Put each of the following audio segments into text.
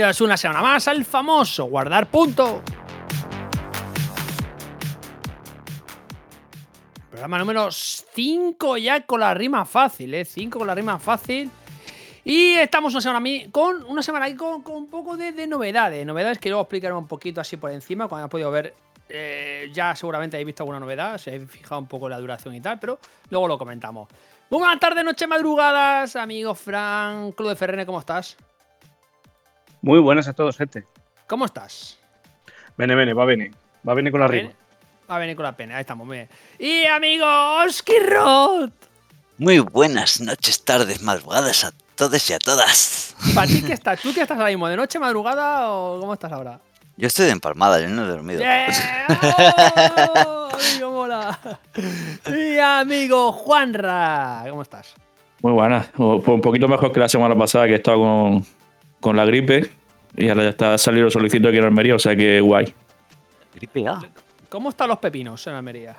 Bienvenidos una semana más al famoso guardar punto. Programa número 5 ya con la rima fácil, ¿eh? 5 con la rima fácil. Y estamos una semana con una semana ahí con, un poco de, novedades. Novedades que luego explicaré un poquito así por encima. Cuando hayas podido ver, eh, ya seguramente habéis visto alguna novedad. Se habéis fijado un poco la duración y tal, pero luego lo comentamos. buenas tardes, noches, madrugadas, amigo Frank, Club de Ferrene, ¿cómo estás? Muy buenas a todos, gente. ¿Cómo estás? Bene, bene, va bene. Va bene con la rima. Va a venir con la pena, ahí estamos, muy bien. Y amigo Oski Roth. Muy buenas noches, tardes, madrugadas a todos y a todas. ¿Para ti qué estás? ¿Tú qué estás ahora mismo? ¿De noche, madrugada o cómo estás ahora? Yo estoy de empalmada, yo no he dormido. ¡Oh! amigo, mola. Y amigo Juanra, ¿cómo estás? Muy buenas. Un poquito mejor que la semana pasada que he estado con, con la gripe y ahora ya está saliendo solicito aquí en Almería, o sea que guay. Gripe A. ¿Cómo están los pepinos en Almería?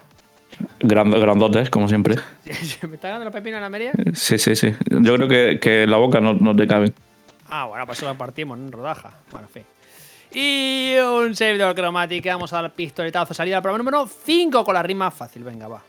grandotes, como siempre. ¿Me están dando los pepinos en Almería? Sí, sí, sí. Yo creo que, que la boca no, no te cabe. Ah, bueno, pues eso lo partimos en rodaja. Bueno, en fin. Y un servidor cromático. Vamos a dar pistoletazo. Salida al programa número 5 con la rima fácil. Venga, va.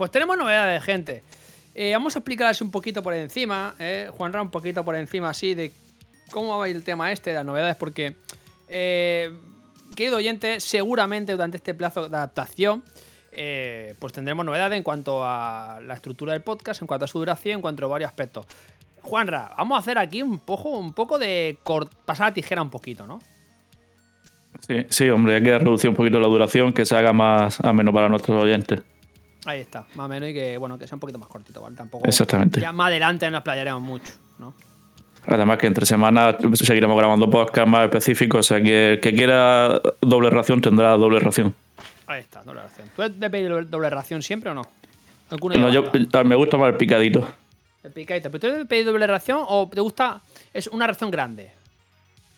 Pues tenemos novedades, gente. Eh, vamos a explicarles un poquito por encima, eh, Juanra, un poquito por encima así de cómo va el tema este las novedades, porque, eh, querido oyente, seguramente durante este plazo de adaptación, eh, pues tendremos novedades en cuanto a la estructura del podcast, en cuanto a su duración, en cuanto a varios aspectos. Juanra, vamos a hacer aquí un poco, un poco de pasar la tijera un poquito, ¿no? Sí, sí, hombre, hay que reducir un poquito la duración, que se haga más ameno para nuestros oyentes. Ahí está, más o menos, y que bueno, que sea un poquito más cortito, ¿vale? Tampoco. Exactamente. Ya más adelante nos playaremos mucho, ¿no? Además que entre semanas seguiremos grabando podcast más específicos, o sea que el que quiera doble ración tendrá doble ración. Ahí está, doble ración. ¿Tú de pedir doble ración siempre o no? No, yo, me gusta más el picadito. El picadito. ¿Pero tú de pedir doble ración o te gusta es una ración grande?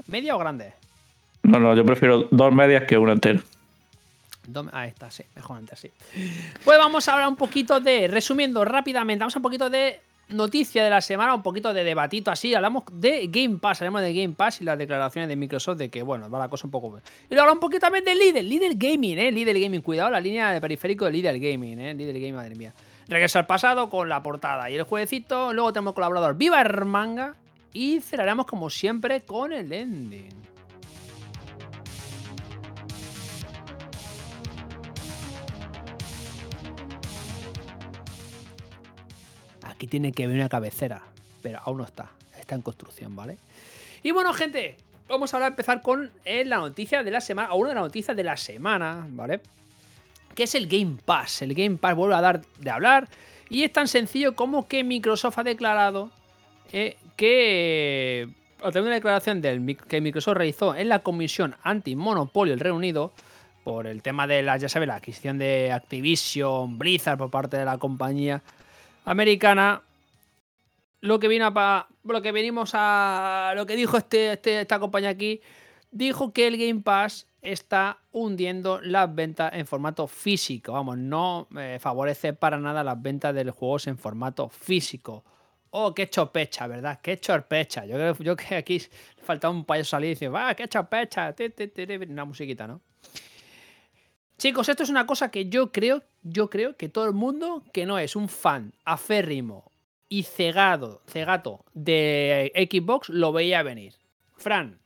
¿Media o grande? No, no, yo prefiero dos medias que una entera. Ahí está, sí, mejor antes, sí. Pues vamos a hablar un poquito de, resumiendo rápidamente, vamos a un poquito de noticia de la semana, un poquito de debatito así. Hablamos de Game Pass, hablamos de Game Pass y las declaraciones de Microsoft de que, bueno, va la cosa un poco. Y luego un poquito también de Líder, Líder Gaming, ¿eh? Líder Gaming, cuidado, la línea de periférico de Líder Gaming, ¿eh? Líder Gaming, madre mía. Regreso al pasado con la portada y el jueguecito. Luego tenemos colaborador Viva Hermanga. Y cerraremos como siempre con el ending. Tiene que venir una cabecera, pero aún no está. Está en construcción, ¿vale? Y bueno, gente, vamos a empezar con eh, la noticia de la semana, o una de las noticias de la semana, ¿vale? Que es el Game Pass. El Game Pass vuelve a dar de hablar y es tan sencillo como que Microsoft ha declarado eh, que, a través de una declaración que Microsoft realizó en la Comisión Antimonopolio del Reino Unido, por el tema de la, ya sabes, la adquisición de Activision, Blizzard por parte de la compañía americana, lo que vino a lo que venimos a lo que dijo este, este, esta compañía aquí, dijo que el Game Pass está hundiendo las ventas en formato físico. Vamos, no eh, favorece para nada las ventas de los juegos en formato físico. Oh, qué chopecha, ¿verdad? Qué chorpecha. Yo creo yo que aquí falta un payaso salir y decir, ¡ah, qué chopecha! Una musiquita, ¿no? Chicos, esto es una cosa que yo creo, yo creo que todo el mundo que no es un fan aférrimo y cegado, cegato de Xbox lo veía venir. Fran,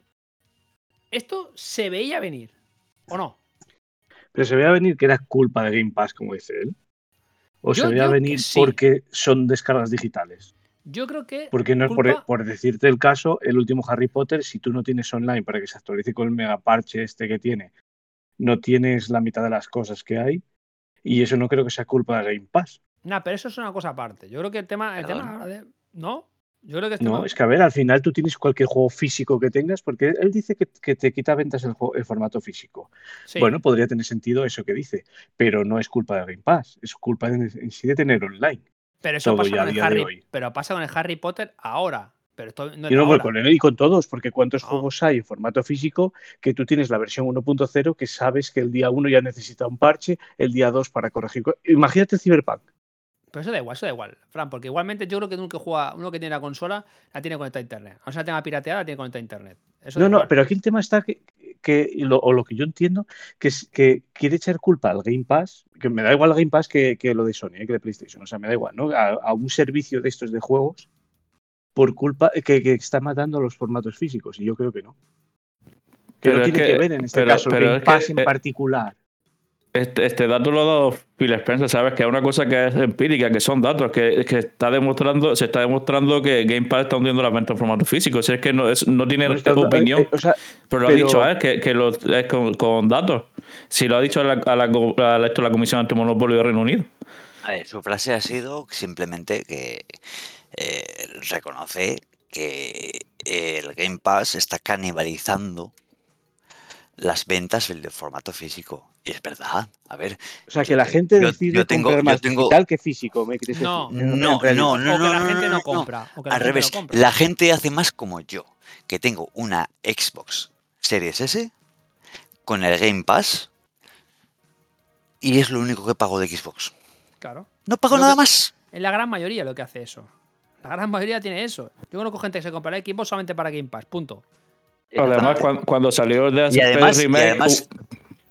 ¿esto se veía venir o no? Pero se veía venir que era culpa de Game Pass, como dice él. ¿O se veía venir porque son descargas digitales? Yo creo que. Porque no es por, por, decirte el caso, el último Harry Potter, si tú no tienes online para que se actualice con el mega parche este que tiene no tienes la mitad de las cosas que hay Y eso no creo que sea culpa de Game Pass. No, pero eso es una cosa aparte. Yo creo que el tema, el tema de, ¿no? Yo creo que no, es que a ver, al final tú tienes cualquier juego físico que tengas, porque él dice que, te quita ventas el, el formato físico. Bueno, podría tener sentido eso que dice, pero no es culpa de Game Pass, es culpa en sí de tener online. Pero eso pasa con el Harry, pero pasa con el Harry Potter ahora. Pero no y, con él y con todos, porque cuántos juegos hay en formato físico que tú tienes la versión 1.0 que sabes que el día 1 ya necesita un parche, el día 2 para corregir. Imagínate Cyberpunk. Pero eso da igual, eso da igual, Fran, porque igualmente yo creo que uno que juega, uno que tiene la consola, la tiene conectada a internet. O sea, la tenga pirateada, la tiene conectada a internet. no, no, pero aquí el tema está que, que o lo que yo entiendo, que, es, que quiere echar culpa al Game Pass, que me da igual el Game Pass que, lo de Sony, eh, que de PlayStation, o sea, me da igual, ¿no? A, un servicio de estos de juegos por culpa que, que, está matando los formatos físicos, y yo creo que no. Que no tiene que, ver en este caso el Game Pass en eh, particular. Este, este, dato lo ha dado Phil Spencer, ¿sabes? Que es una cosa que es empírica, que son datos, que, que está demostrando, se está demostrando que Game Pass está hundiendo la venta en formato físico. Si es que no, es, no tiene opinión. Eh, pero lo ha dicho, ¿eh? Que, que lo, es con, datos. Si lo ha dicho a la, a la, la Comisión Antimonopolio de Reino Unido. A ver, su frase ha sido simplemente que eh, reconoce que el Game Pass está canibalizando las ventas del formato físico. Y es verdad, a ver. O sea, que la gente decide yo tengo, comprar más digital que físico, ¿me no, No, no, no, no, no, la gente no compra. Al revés, la gente hace más como yo, que tengo una Xbox Series S con el Game Pass y es lo único que pago de Xbox. Claro. No pago nada más. Es la gran mayoría lo que hace eso. La gran mayoría tiene eso. Yo conozco gente que se compra el Xbox solamente para Game Pass, punto. Además, cuando, salió de y además,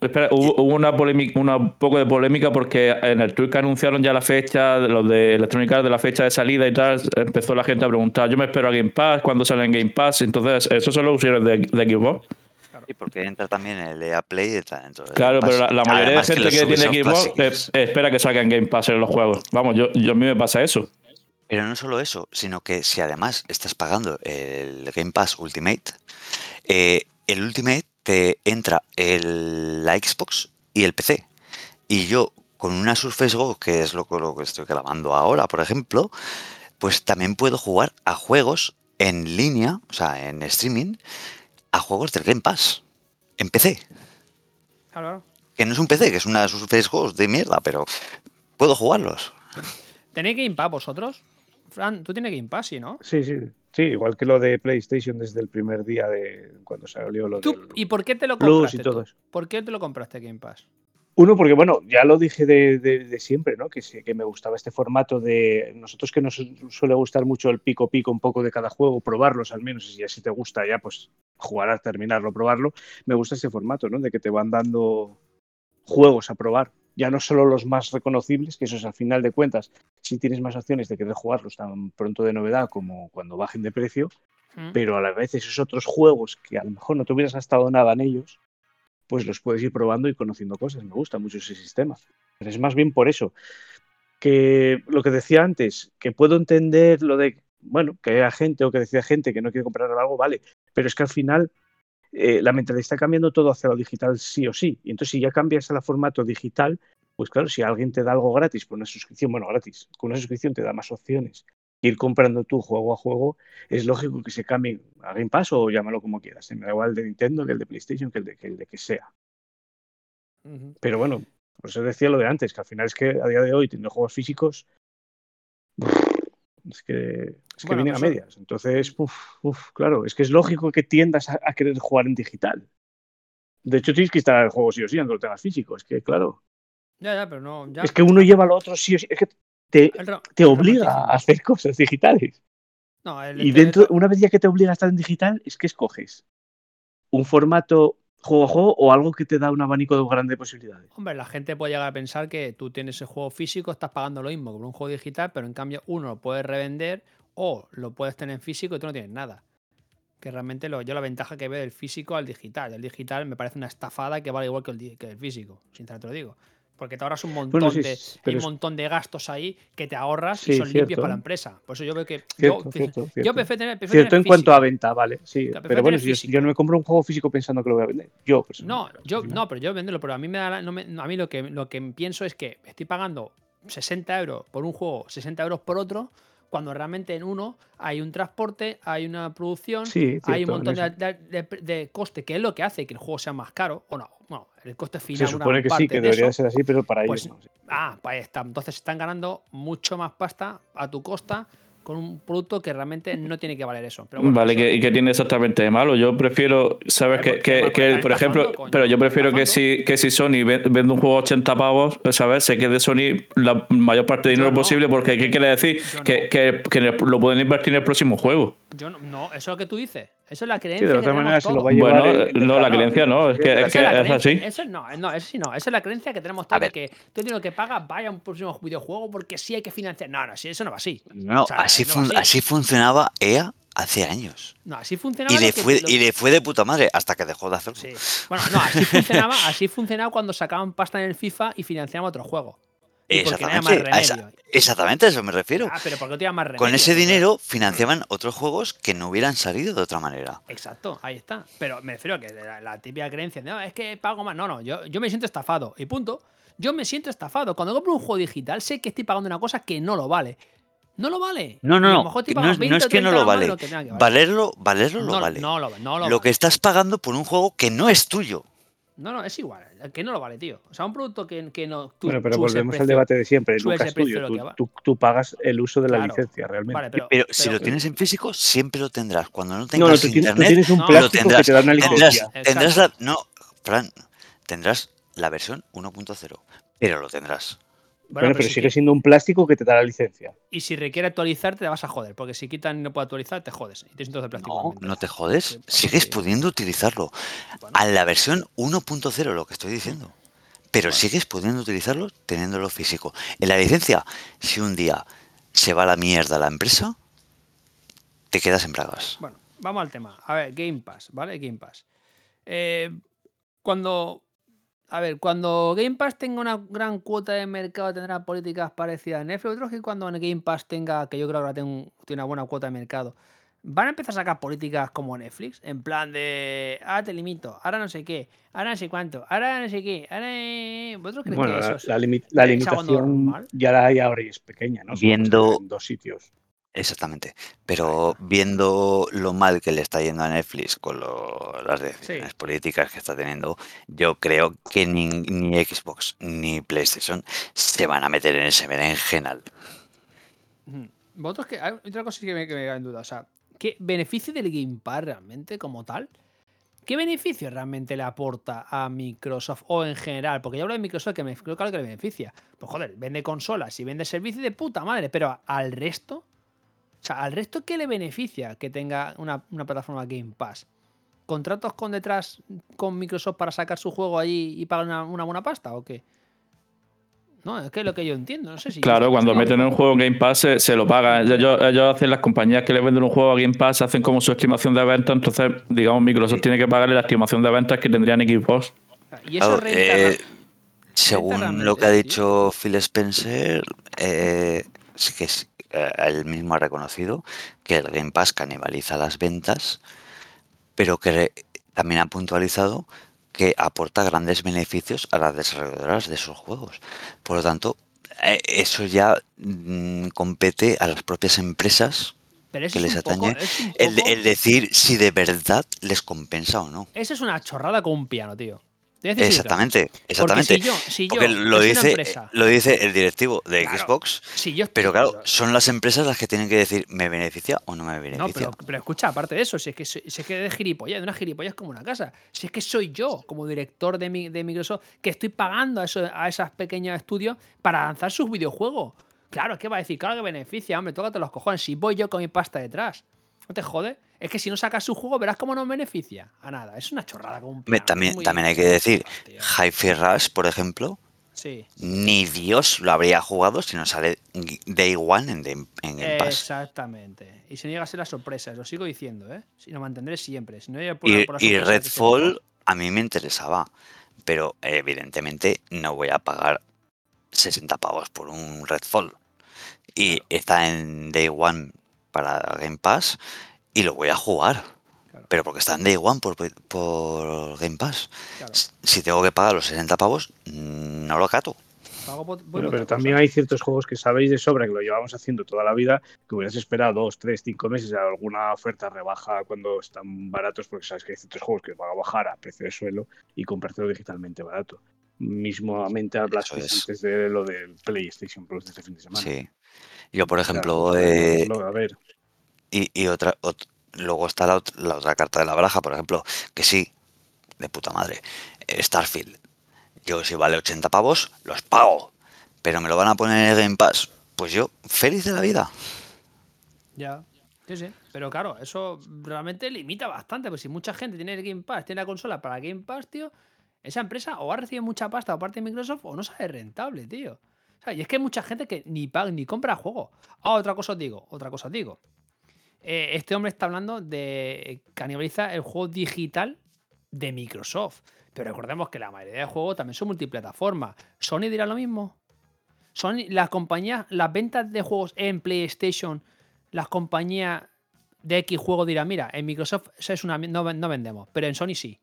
Espera, hubo, una polémica, una poco de polémica porque en el tweet que anunciaron ya la fecha, los de Electronic Arts de la fecha de salida y tal, empezó la gente a preguntar, yo me espero a Game Pass, ¿cuándo sale en Game Pass? Entonces, eso son los usuarios de, de Xbox. Y porque entra también el EA Play Claro, pero la, mayoría de gente que, tiene Xbox espera que salga en Game Pass en los juegos. Vamos, yo, yo a mí me pasa eso. Pero no solo eso, sino que si además estás pagando el Game Pass Ultimate, eh, el Ultimate te entra el, la Xbox y el PC. Y yo con una Surface Go, que es lo, lo que estoy grabando ahora, por ejemplo, pues también puedo jugar a juegos en línea, o sea, en streaming, a juegos del Game Pass, en PC. Claro. Que no es un PC, que es una Surface Go de mierda, pero puedo jugarlos. ¿Tenéis Game Pass vosotros? Fran, tú tienes Game Pass, ¿sí, no? Sí, sí. Sí, igual que lo de PlayStation desde el primer día de cuando salió lo de. ¿Y por qué te lo compraste? Y todo ¿Por qué te lo compraste Game Pass? Uno, porque bueno, ya lo dije de, siempre, ¿no? Que, que me gustaba este formato de. Nosotros que nos suele gustar mucho el pico pico un poco de cada juego, probarlos al menos, y si te gusta ya, pues jugar terminarlo, probarlo. Me gusta ese formato, ¿no? De que te van dando juegos a probar ya no solo los más reconocibles, que eso es al final de cuentas, si tienes más opciones de querer jugarlos tan pronto de novedad como cuando bajen de precio, pero a la vez esos otros juegos que a lo mejor no te hubieras gastado nada en ellos, pues los puedes ir probando y conociendo cosas. Me gusta mucho ese sistema. Pero es más bien por eso. Que lo que decía antes, que puedo entender lo de, bueno, que haya gente o que decía gente que no quiere comprar algo, vale, pero es que al final eh, la mentalidad está cambiando todo hacia lo digital sí o sí. Y entonces si ya cambias a formato digital, pues claro, si alguien te da algo gratis por una suscripción, bueno, gratis, con una suscripción te da más opciones. Ir comprando tú juego a juego, es lógico que se cambie a Game Pass o llámalo como quieras. Me da igual el de Nintendo que el de PlayStation, que el de que, el de que sea. Pero bueno, por eso decía lo de antes, que al final es que a día de hoy, teniendo juegos físicos, es que, es que vienen a pues medias. Entonces, uf, claro, es que es lógico que tiendas a, querer jugar en digital. De hecho, tienes que instalar el juego sí o sí, aunque lo tengas físico. Es que, claro. Ya, ya, pero no. Es que uno lleva lo otro sí o sí. Es que te, te obliga a hacer cosas digitales. y dentro, una vez ya que te obliga a estar en digital, es que escoges un formato juego a juego o algo que te da un abanico de grandes posibilidades. Hombre, la gente puede llegar a pensar que tú tienes el juego físico, estás pagando lo mismo que un juego digital, pero en cambio uno lo puedes revender o lo puedes tener en físico y tú no tienes nada. Que realmente lo, yo la ventaja que veo del físico al digital. El digital me parece una estafada que vale igual que el, que el físico, sinceramente te lo digo. Porque te ahorras un montón, Bueno, sí, de, hay un montón de gastos ahí que te ahorras y Sí, son limpios para la empresa. Por eso yo veo que. Cierto, yo, cierto, yo prefiero tener, prefiero Cierto tener en cuanto a venta, vale, sí. Pero bueno, si yo, no me compro un juego físico pensando que lo voy a vender. Yo, pues, No, yo pues, no, pero yo venderlo, pero a mí me da la- no me- a mí lo que lo que pienso es que estoy pagando 60 euros por un juego, 60 euros por otro, cuando realmente en uno hay un transporte, hay una producción, Sí, hay un montón de, de- de- de coste, que es lo que hace que el juego sea más caro. O no, bueno, el coste final. Se una supone que sí, que de debería ser así, pero para pues, ellos no. sí. Ah, pues ahí está. Entonces están ganando mucho más pasta a tu costa con un producto que realmente no tiene que valer eso. Pero bueno, vale, eso- ¿qué, ¿y qué tiene exactamente de malo? Yo prefiero, ¿sabes? Que, que- que, por ejemplo, pero yo prefiero que si, que si Sony ve- vende un juego a 80 pavos, ¿sabes? Se quede Sony la mayor parte de dinero no. posible, porque ¿qué quiere decir? No. Que, que, que lo pueden invertir en el próximo juego. Yo no, no, eso es lo que tú dices. Eso es la creencia. Sí, de que otra tenemos manera se lo todos. va a llevar. Bueno, el- el no, la creencia no, es que- es que es creencia, así. Eso no, no, eso sí no. Esa es la creencia que tenemos todos de que tú tienes que pagar, vaya a un próximo videojuego porque sí hay que financiar. No, no, sí, eso no va así. No, O sea, así, no va fun- así. así funcionaba EA hace años. No, así funcionaba. Y le, fue, lo- y le fue de puta madre hasta que dejó de hacerlo. Sí. Bueno, no, así funcionaba, así funcionaba cuando sacaban pasta en el FIFA y financiaban otro juego. No Exactamente, a esa- remedio. exactamente a eso me refiero. Ah, pero porque no tenía más remedio. Con ese dinero financiaban otros juegos que no hubieran salido de otra manera. Exacto, ahí está. Pero me refiero a que la, la típica creencia de, no, es que pago más. No, no, yo, yo me siento estafado. Y punto. Yo me siento estafado. Cuando compro un juego digital, sé que estoy pagando una cosa que no lo vale. No lo vale. No, no, lo no. No, es- 20 no es o que no 30 lo vale. lo que que valer. Valerlo, valerlo no, lo vale. no lo, no lo lo que vale. estás pagando por un juego que no es tuyo. No, no, es igual. Que no lo vale, tío. O sea, un producto que, que no. Tú Bueno, pero volvemos al debate de siempre. de tuyo. Tú, va. tú- tú pagas el uso de la Claro. licencia, realmente. Vale, pero. Pero, si pero- lo tienes en físico, siempre lo tendrás. Cuando no tengas no, tú tienes, tú internet, tienes un no, lo plástico que tendrás. te da una tendrás, tendrás la. No, Fran, tendrás la versión 1.0. Pero lo tendrás. Bueno, Bueno, pero si sigue que- siendo un plástico que te da la licencia. Y si requiere actualizar, te vas a joder. Porque si quitan y no puede actualizar, te jodes. Y te de plástico. No, no te jodes. Sí, pues, Sigues sí. pudiendo utilizarlo. Bueno. A la versión 1.0, lo que estoy diciendo. Pero sigues pudiendo utilizarlo teniéndolo físico. En la licencia, si un día se va a la mierda la empresa, te quedas en bragas. Bueno, vamos al tema. A ver, Game Pass, ¿vale? Game Pass. Eh, cuando. A ver, cuando Game Pass tenga una gran cuota de mercado, tendrá políticas parecidas a Netflix. Otros que cuando Game Pass tenga, que yo creo que ahora tengo- tiene una buena cuota de mercado, van a empezar a sacar políticas como Netflix, en plan de, ah, te limito, ahora no sé qué, ahora no sé cuánto, ahora no sé qué, ahora... eh". ¿Vosotros creéis Bueno, que la, eso es- la limi- la ¿creéis algo limitación ya la hay ahora y es pequeña, ¿no? Viendo- en dos sitios. Exactamente. Pero viendo lo mal que le está yendo a Netflix con lo- las decisiones políticas que está teniendo, yo creo que ni, ni Xbox ni PlayStation se van a meter en ese berenjenal. Vosotros que. Hay otra cosa que me, que me da en duda. O sea, ¿qué beneficio del Game Pass realmente como tal? ¿Qué beneficio realmente le aporta a Microsoft o en general? Porque yo hablo de Microsoft que me creo claro que le beneficia. Pues joder, vende consolas y vende servicios de puta madre, pero al resto. O sea, al resto ¿qué le beneficia que tenga una, una plataforma Game Pass? ¿Contratos con detrás con Microsoft para sacar su juego allí y pagar una, una buena pasta o qué? No, es que es lo que yo entiendo, no sé si. Claro, cuando meten un juego en Game Pass se, se lo pagan. Ellos, ellos hacen las compañías que le venden un juego a Game Pass, hacen como su estimación de ventas, entonces, digamos, Microsoft tiene que pagarle la estimación de ventas que tendrían Xbox. Y eso Claro, renta eh, según lo que ha dicho Phil Spencer, eh, sí que es- él mismo ha reconocido que el Game Pass canibaliza las ventas, pero que también ha puntualizado que aporta grandes beneficios a las desarrolladoras de sus juegos. Por lo tanto, eh, eso ya mm, compete a las propias empresas Pero que es les poco- atañe el, el decir si de verdad les compensa o no. Eso es una chorrada con un piano, tío. Exactamente, exactamente. si yo- si yo, Porque lo dice, empresa- lo dice el directivo de Claro, Xbox, Si yo pero claro, son las empresas las que tienen que decir, ¿me beneficia o no me No, beneficia? pero, pero escucha, aparte de eso, si es que, si es que de gilipollas, de una gilipollas como una casa. Si es que soy yo, como director de, mi- de Microsoft, que estoy pagando a, eso, a esos pequeños estudios para lanzar sus videojuegos. Claro, es que va a decir, claro que beneficia, hombre, tócate los cojones. Si voy yo con mi pasta detrás, ¿no te jode? Es que si no sacas su juego, verás cómo no beneficia. A nada, es una chorrada como un piano. también, también hay que decir. Hi-Fi Rush, por ejemplo, Sí. ni Dios lo habría jugado si no sale Day One en, Game- en Pass. Exactamente. Y si no llega a ser la sorpresa, lo sigo diciendo, ¿eh? Si lo mantendré siempre. Si no por Y, por se Redfall a mí me interesaba, pero evidentemente no voy a pagar 60 pavos por un Redfall. Y está en Day One para Game Pass y lo voy a jugar. Claro. Pero porque está en Day One por, por Game Pass. Claro. Si tengo que pagar los 60 pavos, mm, no lo cato. Pago por- voy Bueno, pero también cosa. hay ciertos juegos que sabéis de sobra que lo llevamos haciendo toda la vida, que hubieras esperado dos, tres, cinco meses a alguna oferta rebaja cuando están baratos, porque sabes que hay ciertos juegos que van a bajar a precio de suelo y comprártelo digitalmente barato. Mismamente hablaste es. antes de lo del PlayStation Plus de este fin de semana. Sí. Yo, por ejemplo, eh, a ver, y, y otra, ot- luego está la, la otra carta de la baraja, por ejemplo, que sí, de puta madre, eh, Starfield. Yo si vale 80 pavos, los pago. Pero me lo van a poner en Game Pass. Pues yo, feliz de la vida. Ya. Sí, sí. Pero claro, eso realmente limita bastante. Pues si mucha gente tiene el Game Pass, tiene la consola para Game Pass, tío, esa empresa o ha recibido mucha pasta por parte de Microsoft o no sale rentable, tío. Y es que hay mucha gente que ni paga ni compra juego. Ah, otra cosa os digo, otra cosa os digo. Eh, este hombre está hablando de canibalizar el juego digital de Microsoft. Pero recordemos que la mayoría de juegos también son multiplataformas. ¿Sony dirá lo mismo? Sony, las compañías, las ventas de juegos en PlayStation, las compañías de X juego dirán, mira, en Microsoft es una, no, no vendemos, pero en Sony sí.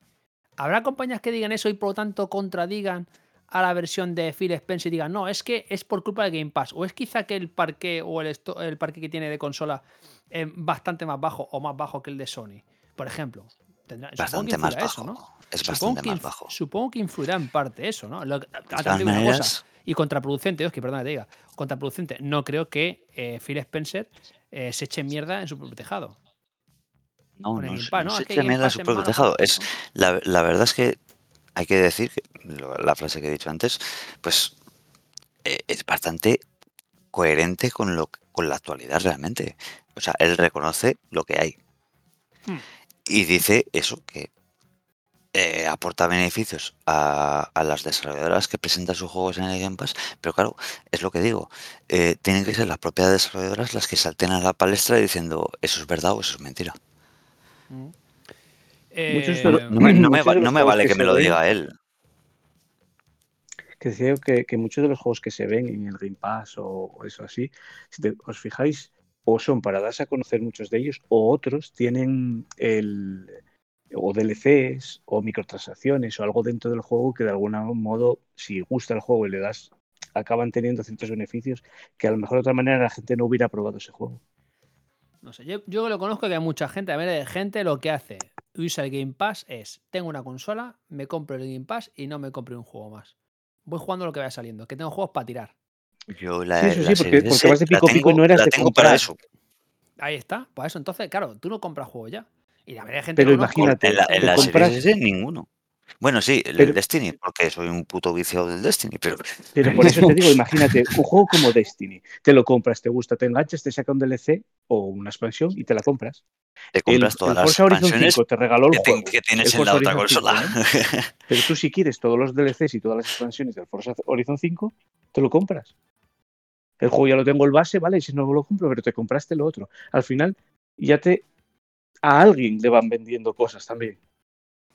¿Habrá compañías que digan eso y por lo tanto contradigan a la versión de Phil Spencer y digan, no, es que es por culpa de Game Pass? ¿O es quizá que el parque o el, el parque que tiene de consola es bastante más bajo o más bajo que el de Sony? Por ejemplo. Tendrá, Bastante más bajo. eso, ¿no? Es Supongo bastante más bajo. supongo que influirá en parte eso, ¿no? Lo De una cosa, maneras, y contraproducente, que perdona que te diga, contraproducente. No creo que eh, Phil Spencer eh, se eche mierda en su propio tejado. no, no, Game se- no ¿no? se Es eche mierda Pass su es propio tejado. Es, la, la verdad es que hay que decir, que lo- la frase que he dicho antes, pues eh, es bastante coherente con, lo, con la actualidad realmente. O sea, él reconoce lo que hay. Hmm. Y dice eso, que eh, aporta beneficios a, a las desarrolladoras que presentan sus juegos en el Game Pass, pero claro, es lo que digo, eh, tienen que ser las propias desarrolladoras las que salten a la palestra diciendo eso es verdad o eso es mentira. ¿no? Muchos Eh, de los- No me, no no vale que me lo ven- diga él. que decía que, que muchos de los juegos que se ven en el Game Pass o, o eso así, si te- os fijáis, o son para darse a conocer muchos de ellos, o otros tienen el o DLCs o microtransacciones o algo dentro del juego que de algún modo, si gusta el juego y le das, acaban teniendo ciertos beneficios que a lo mejor de otra manera la gente no hubiera probado ese juego. No sé, yo, yo lo conozco que hay mucha gente, a ver, de gente lo que hace, usa el Game Pass es, tengo una consola, me compro el Game Pass y no me compro un juego más. Voy jugando lo que vaya saliendo, que tengo juegos para tirar. Yo la, Sí, eso la sí, porque- porque vas de pico a pico y no eras la de tengo para comprar. eso. Ahí está, pues eso, entonces, claro, tú no compras juegos ya. Y la mayoría de gente Pero que conozco- imagínate, En la, en la compras- Series S ninguno. Bueno, sí, el Pero- Destiny, porque soy un puto viciado del Destiny, pero Pero por eso te digo, imagínate, un juego como Destiny, te lo compras, te gusta, te enganchas, te saca un DLC o una expansión y te la compras. te El, compras el todas las Forza Horizon expansiones 5 te regaló el que, juego. que tienes el en la otra Horizon 5, consola. ¿eh? Pero tú si quieres todos los DLCs y todas las expansiones del Forza Horizon 5, te lo compras. El juego ya lo tengo el base, ¿vale? Y si no lo compro, pero te compraste lo otro. Al final, ya te... A alguien le van vendiendo cosas también.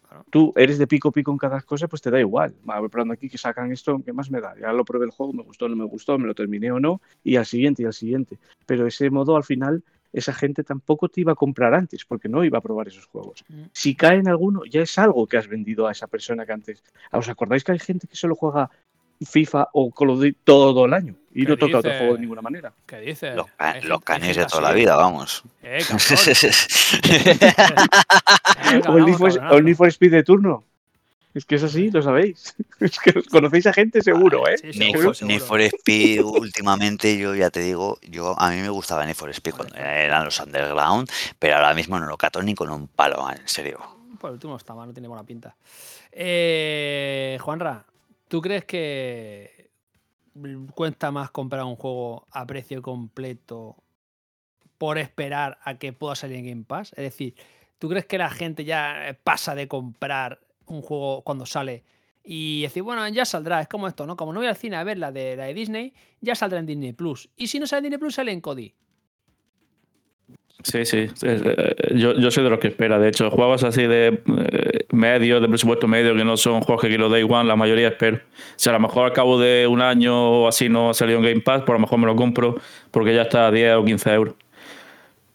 Claro. Tú eres de pico pico en cada cosa, pues te da igual. Va probando aquí que sacan esto, ¿qué más me da? Ya lo probé el juego, me gustó, no me gustó, me lo terminé o no, y al siguiente y al siguiente. Pero ese modo, al final, esa gente tampoco te iba a comprar antes, porque no iba a probar esos juegos. Mm. Si cae en alguno, ya es algo que has vendido a esa persona que antes. ¿Os acordáis que hay gente que solo juega FIFA o Call of Duty todo el año y ¿Qué no toca otro juego de ninguna manera? ¿Qué dices? Los, Hay ca- gente- los hay canis gente de toda la vida, vamos. Eh, cabrón. O el Need Cabronazo, for- Speed de turno. Es que es así, lo sabéis. Es que os conocéis a gente seguro, ¿eh? Sí, Need seguro, for, Need seguro. for Speed, últimamente, yo ya te digo, yo a mí me gustaba Need for Speed cuando eran los underground, pero ahora mismo no lo cato ni con un palo, en serio. Por último está mal, no tiene buena pinta. Eh, Juanra, ¿tú crees que cuesta más comprar un juego a precio completo por esperar a que pueda salir en Game Pass? Es decir, ¿tú crees que la gente ya pasa de comprar un juego cuando sale y decir, bueno, ya saldrá? Es como esto, ¿no? Como no voy al cine a ver la de, la de Disney, ya saldrá en Disney Plus. Y si no sale en Disney Plus, sale en Cody. Sí, sí. eh, Yo, yo soy de los que espera. De hecho, juegos así de eh, medio, de presupuesto medio, que no son juegos que quiero Day One, la mayoría espero. Si a lo mejor al cabo de un año o así no ha salido en Game Pass, por lo mejor me lo compro porque ya está a 10 o 15 euros.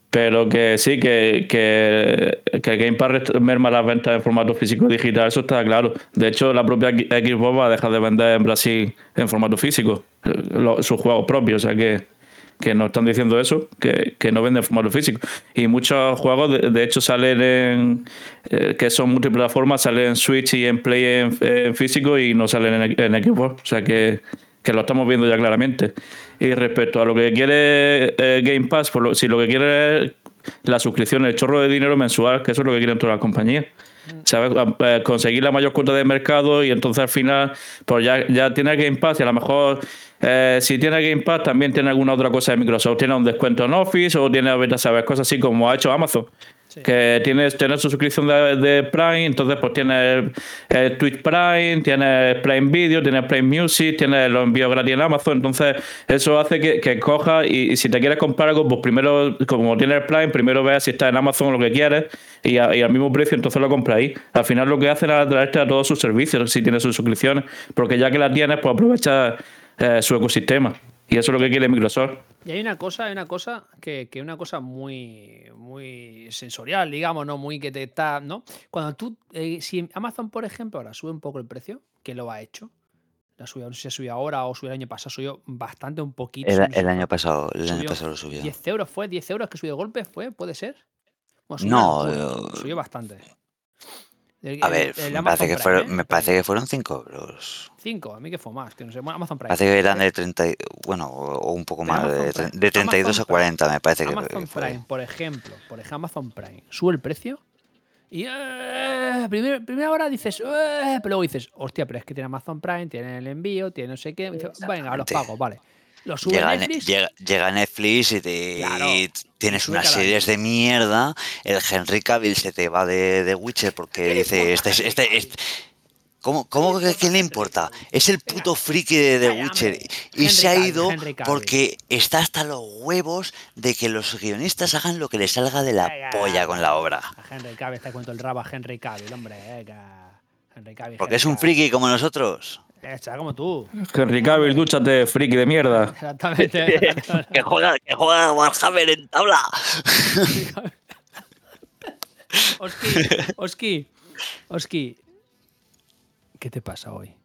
Pero que sí, que, que, que Game Pass merma las ventas en formato físico digital, eso está claro. De hecho, la propia Xbox va a dejar de vender en Brasil en formato físico eh, lo- sus juegos propios. O sea que, que nos están diciendo eso, que, que no venden en formato físico. Y muchos juegos, de, de hecho, salen en. eh, que son multiplataformas, salen en Switch y en Play en, en físico y no salen en, en Xbox. O sea que, que lo estamos viendo ya claramente. Y respecto a lo que quiere eh, Game Pass, por lo- si lo que quiere es la suscripción, el chorro de dinero mensual, que eso es lo que quieren todas las compañías. ¿Sabes? A- eh, Conseguir la mayor cuota de mercado y entonces al final, pues ya, ya tiene Game Pass y a lo mejor eh, si tiene Game Pass también tiene alguna otra cosa de Microsoft. Tiene un descuento en Office o tiene, a saber, cosas así como ha hecho Amazon. Que tienes, tienes su suscripción de, de Prime, entonces pues tienes eh, Twitch Prime, tienes Prime Video, tienes Prime Music, tienes los envíos gratis en Amazon, entonces eso hace que, que cojas y, y si te quieres comprar algo, pues primero, como tienes Prime, primero veas si está en Amazon lo que quieres y, a- y al mismo precio, entonces lo compras ahí. Al final lo que hacen es traerte a todos sus servicios, si tienes sus suscripciones, porque ya que la tienes, pues aprovecha eh, su ecosistema. Y eso es lo que quiere Microsoft. Y hay una cosa, hay una cosa que, que una cosa muy, muy sensorial, digamos, ¿no? Muy que te está, ¿no? Cuando tú, eh, si Amazon, por ejemplo, ahora sube un poco el precio, que lo ha hecho, la subió, no sé si ha subido ahora o subió el año pasado, subió bastante, un poquito. El, año pasado, el año Subió pasado lo subió. 10 euros fue, 10 euros que subió de golpe, fue, puede ser. Bueno, subió No, eh, subió bastante. El- A ver, el me Amazon parece, que Prime, fueron, ¿eh? me parece que fueron 5 euros. 5, a mí que fue más, que no sé. Bueno, Amazon Prime. Parece que eran ¿eh? de 30, y- bueno, o un poco más, Amazon de, Prime. de 32 Amazon a 40 me parece que Amazon fue. Prime, por ejemplo, por ejemplo, Amazon Prime, sube el precio y eh, primer- primera hora dices, eh, pero luego dices, hostia, pero es que tiene Amazon Prime, tiene el envío, tiene no sé qué. dices, Venga, los Exactamente. pago, vale. Lo sube Llega, Ne- Netflix. llega, llega Netflix y, te, Claro, y tienes unas series de mierda. El Henry Cavill se te va de, de Witcher porque dice: Este, es- este, este- ¿Cómo, cómo que quién le importa? Es el puto friki de The Witcher. Y se ha ido porque está hasta los huevos de que los guionistas hagan lo que les salga de la polla con la obra. A Henry Cavill, te cuento el rabo a Henry Cavill, hombre. venga. Henry Cavill. Porque es un friki como nosotros. Eh, Será como tú. Henry Cavill, dúchate, friki de mierda. Exactamente. Que juega, que juega a Warhammer en tabla. Oski, Oski, Oski. ¿Qué te pasa hoy?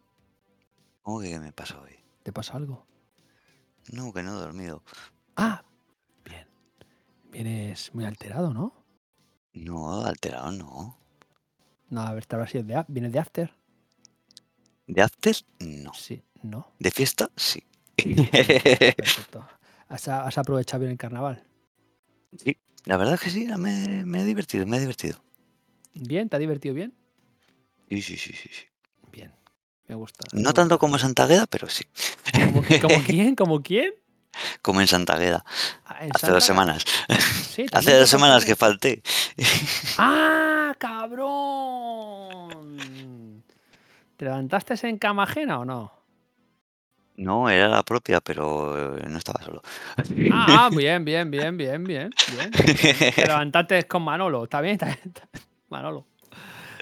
¿Cómo que qué me pasa hoy? ¿Te pasa algo? No, que no he dormido. Ah, bien. Vienes muy alterado, ¿no? No, alterado no. No, a ver, te habrás ido de, a- ¿Vienes de after? ¿De after? No. Sí, no. ¿De fiesta? Sí. Perfecto. ¿Has, aprovechado bien el carnaval? Sí, la verdad es que sí, me, me he divertido, me he divertido. ¿Bien? ¿Te ha divertido bien? Sí, sí, sí, sí. sí. Bien. Me gusta. No tanto como Santa Agueda, pero sí. ¿Como, como quién? ¿Como quién? Como en Santa Agueda. Ah, ¿en Hace Santa- dos semanas. Sí, Hace dos semanas que falté. ¡Ah, cabrón! ¿Te levantaste en cama ajena o no? No, era la propia, pero eh, no estaba solo. Ah, ah, bien, bien, bien, bien, bien, bien. Te levantaste con Manolo, ¿está bien? ¿Está bien? está bien. Manolo.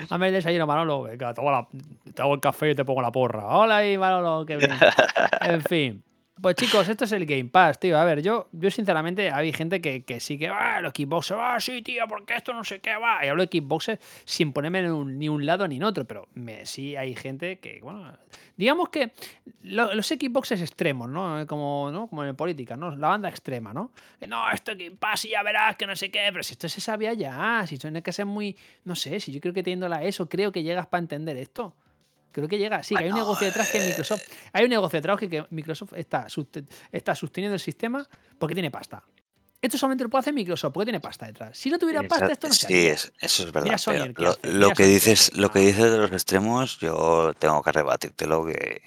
Dame el desayuno, Manolo. Venga, toma la- te hago el café y te pongo la porra. Hola ahí, Manolo, qué bien. En fin. Pues chicos, esto es el Game Pass, tío. A ver, yo, yo sinceramente, hay gente que, que sí que va, los Xboxers, ah, sí, tío, porque esto no sé qué va. Y hablo de Xboxers sin ponerme en un- ni un lado ni en otro, pero me, sí hay gente que, bueno, digamos que lo- los Xboxes extremos, ¿no? Como, ¿no? Como en política, ¿no? La banda extrema, ¿no? Que no, esto Game Pass y ya verás que no sé qué, pero si esto se sabía ya, si tiene que ser muy, no sé, si yo creo que teniéndola a eso, creo que llegas para entender esto. Creo que llega, sí, que hay un negocio detrás que es Microsoft. Hay un negocio detrás que, Microsoft está, está sosteniendo el sistema porque tiene pasta. Esto solamente lo puede hacer Microsoft porque tiene pasta detrás. Si no tuviera pasta, esto no se Sí, es- eso es verdad. Mira Sony lo, hace, lo mira que Sony dices, lo que Ah. dices de los extremos, yo tengo que rebatírtelo que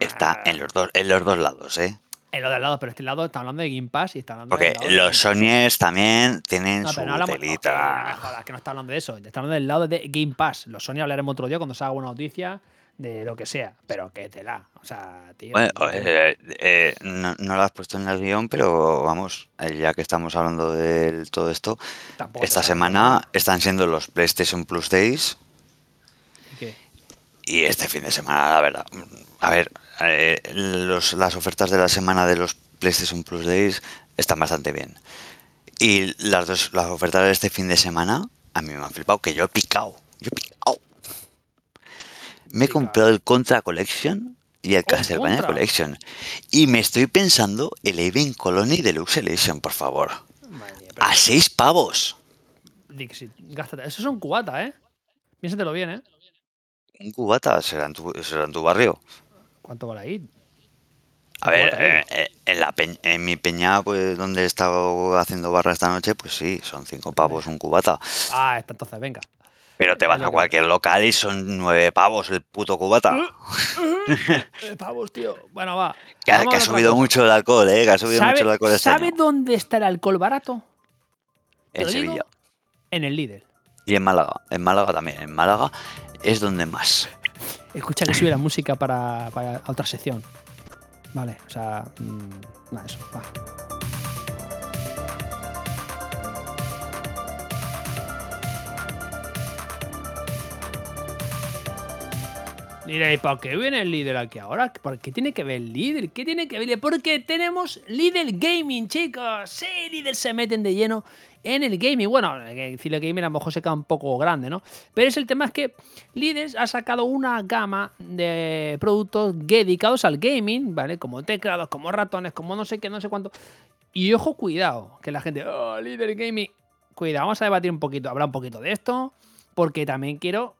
está en los dos, en los dos lados, ¿eh? En lo del lado, pero este lado está hablando de Game Pass y está hablando Porque de los. Sonyers también tienen No, su no hablamos. telita. que no está hablando de eso. Está hablando del lado de Game Pass. Los Sony hablaremos otro día cuando se haga una noticia de lo que sea, pero que te la. O sea, tío. Bueno, eh, eh, no, no lo has puesto en el guion, pero vamos, eh, ya que estamos hablando de todo esto, tampoco esta semana están siendo los PlayStation Plus Days ¿Y qué? y este fin de semana, la verdad. A ver, eh, los- las ofertas de la semana de los PlayStation Plus Days están bastante bien. Y las dos, las ofertas de este fin de semana, a mí me han flipado, que yo he picado. Yo he picado. Me he comprado el Contra Collection y el ¡Oh, Castlevania Contra! Collection. Y me estoy pensando el Even Colony Deluxe Edition, por favor. Madre mía, pero- A seis pavos. Dixit, gástate. Eso son cubata, ¿eh? Piénsatelo bien, ¿eh? Un cubata será en tu, será en tu barrio. ¿Cuánto vale ahí? A ver, ¿eh? eh, en, la peñ- en mi peña, pues donde he estado haciendo barra esta noche, pues sí, son cinco pavos un cubata. Ah, entonces, venga. Pero te vas a cualquier local y son nueve pavos el puto cubata. Eh, pavos, tío. Bueno, va. Que, ha- que subido mucho el alcohol, ¿eh? Que ha subido ¿Sabe, mucho el alcohol este sabe año. dónde está el alcohol barato? En lo digo, Sevilla. En el líder. Y en Málaga. En Málaga también. En Málaga es donde más. Escucha que sube la música para, para otra sección. Vale, o sea. mm, nada, eso. Va. Diré, ¿y por qué viene el líder aquí ahora? ¿Por qué tiene que ver el líder? ¿Qué tiene que ver? Porque tenemos líder gaming, chicos. Sí, líder se meten de lleno en el gaming. Bueno, decirle gaming a lo mejor se queda un poco grande, ¿no? Pero es el tema es que Líderes ha sacado una gama de productos dedicados al gaming, ¿vale? Como teclados, como ratones, como no sé qué, no sé cuánto. Y ojo, cuidado, que la gente, oh, líder gaming. Cuidado, vamos a debatir un poquito, habrá un poquito de esto, porque también quiero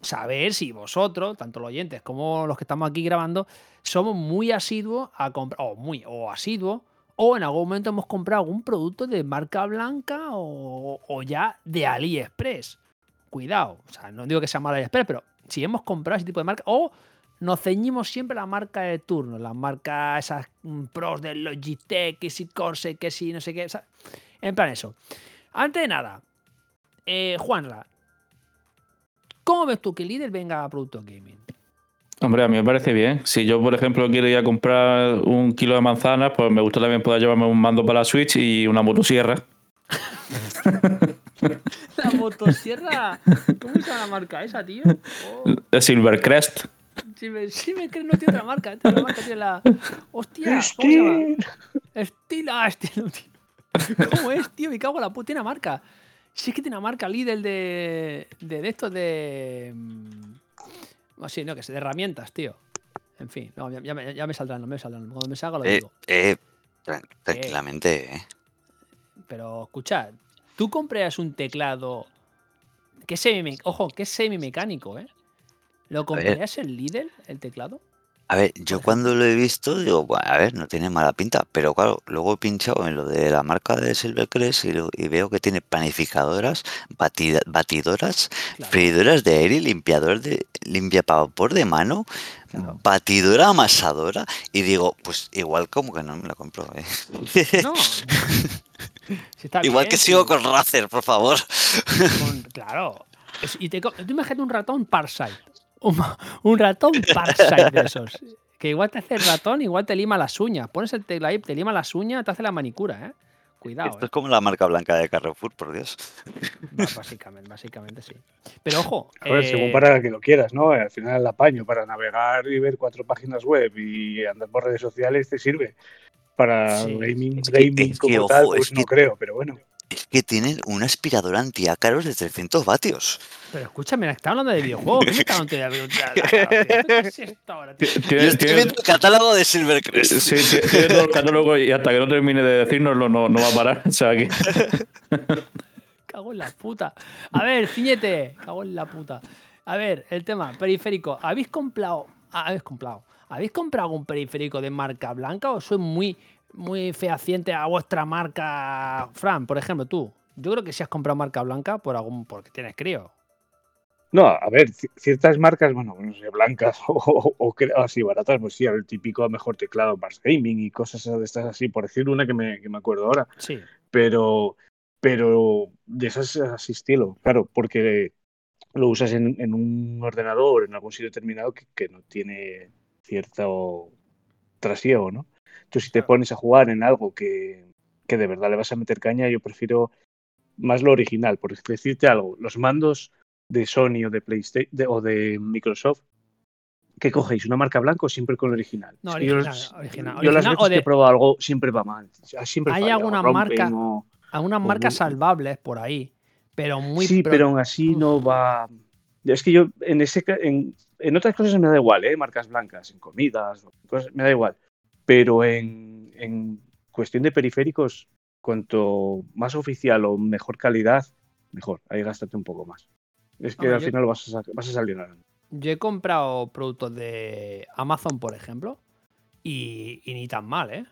saber si vosotros, tanto los oyentes como los que estamos aquí grabando, somos muy asiduos a comprar, o muy, o asiduos, o en algún momento hemos comprado algún producto de marca blanca o, ya de AliExpress. Cuidado, o sea, no digo que sea mala AliExpress, pero si hemos comprado ese tipo de marca, o nos ceñimos siempre a la marca de turno, las marcas esas mm, pros de Logitech, que si Corsair, que si no sé qué, en plan eso. Antes de nada, eh, Juanra, ¿cómo ves tú que líder venga a productos gaming? Hombre, a mí me parece bien. Si yo, por ejemplo, quiero ir a comprar un kilo de manzanas, pues me gusta también poder llevarme un mando para la Switch y una motosierra. La motosierra, ¿cómo se llama la marca esa, tío? Oh, Silvercrest. si me, si me crees, no tiene otra marca, tiene otra marca, tiene la... Hostia, ¿cómo se llama? Estila, estilo, tío. ¿Cómo es, tío? Me cago en la puta. Tiene una marca. Sí es que tiene una marca líder de. de, de estos de. Mm, Sí, no, que de herramientas, tío. En fin, no, ya, me, ya me saldrán, no me saldrán. Cuando me salga lo Eh, digo. eh, tran- tranquilamente, ¿eh? Pero escucha, tú compras un teclado que es semi ojo, que es semimecánico, ¿eh? ¿Lo comprarías en Lidl, el teclado? A ver, yo cuando lo he visto, digo, bueno, a ver, no tiene mala pinta, pero claro, luego he pinchado en lo de la marca de Silvercrest y, lo- y veo que tiene panificadoras, batida- batidoras, Claro. freidoras de aire, limpiador de limpia vapor de mano, Claro. batidora amasadora y digo, pues igual como que no me la compro, ¿eh? No. Si está igual bien, que si- sigo con Razer, por favor. con- claro. Es- y te, co- tú imagínate un ratón Parasite. Un, un ratón Parasite de esos. Que igual te hace el ratón, igual te lima las uñas. Pones el teclado ahí, te lima las uñas, te hace la manicura, ¿eh? Cuidado. Esto ¿eh? es como la marca blanca de Carrefour, por Dios. Básicamente, básicamente sí. Pero ojo. A ver, eh, según para que lo quieras, ¿no? Al final el apaño para navegar y ver cuatro páginas web y andar por redes sociales te sirve. Para Sí. gaming, Es que- gaming es que, como tal, pues es no que- creo, pero bueno. Es que tienen un aspirador antiácaros de 300 vatios. Pero escúchame, está hablando de videojuegos. ¿Qué me está hablando de estoy viendo el catálogo de Silvercrest. Sí, tiene- tiene todo el catálogo y hasta que no termine de decirnoslo no, no va a parar. O sea, que Cago en la puta. A ver, ciñete. Cago en la puta. A ver, el tema, periférico. ¿Habéis comprado? ah, habéis comprado. ¿Habéis comprado algún periférico de marca blanca o sois muy, muy fehaciente a vuestra marca, Fran, por ejemplo, tú? Yo creo que si has comprado marca blanca por algún, porque tienes crío. No, a ver, ci- ciertas marcas, bueno, no sé, blancas o, o- o cre- así baratas, pues sí, el típico mejor teclado Mars Gaming y cosas de estas así, por decir una que me, que me acuerdo ahora. Sí. Pero, pero de esas así estilo, claro, porque lo usas en, en un ordenador, en algún sitio determinado que, que no tiene cierto trasiego, ¿no? Entonces, si te pones a jugar en algo que, que de verdad le vas a meter caña, yo prefiero más lo original. Por decirte algo, los mandos de Sony o de PlayStation o de Microsoft, ¿qué cogéis? ¿Una marca blanca o siempre con el original? No, que yo original, los- original. Yo las Original veces o que de- he probado algo siempre va mal. Siempre Hay falla, o alguna rompen marca- o- Algunas marcas salvables por ahí, pero muy sí, pro- pero aún así no va. Es que yo en ese en, en otras cosas me da igual, ¿eh? Marcas blancas, en comidas, cosas, me da igual. Pero en, en cuestión de periféricos, cuanto más oficial o mejor calidad, mejor. Ahí gástate un poco más. Es que al yo- final vas a, vas a salir ganando. Yo he comprado productos de Amazon, por ejemplo, y, y ni tan mal, ¿eh?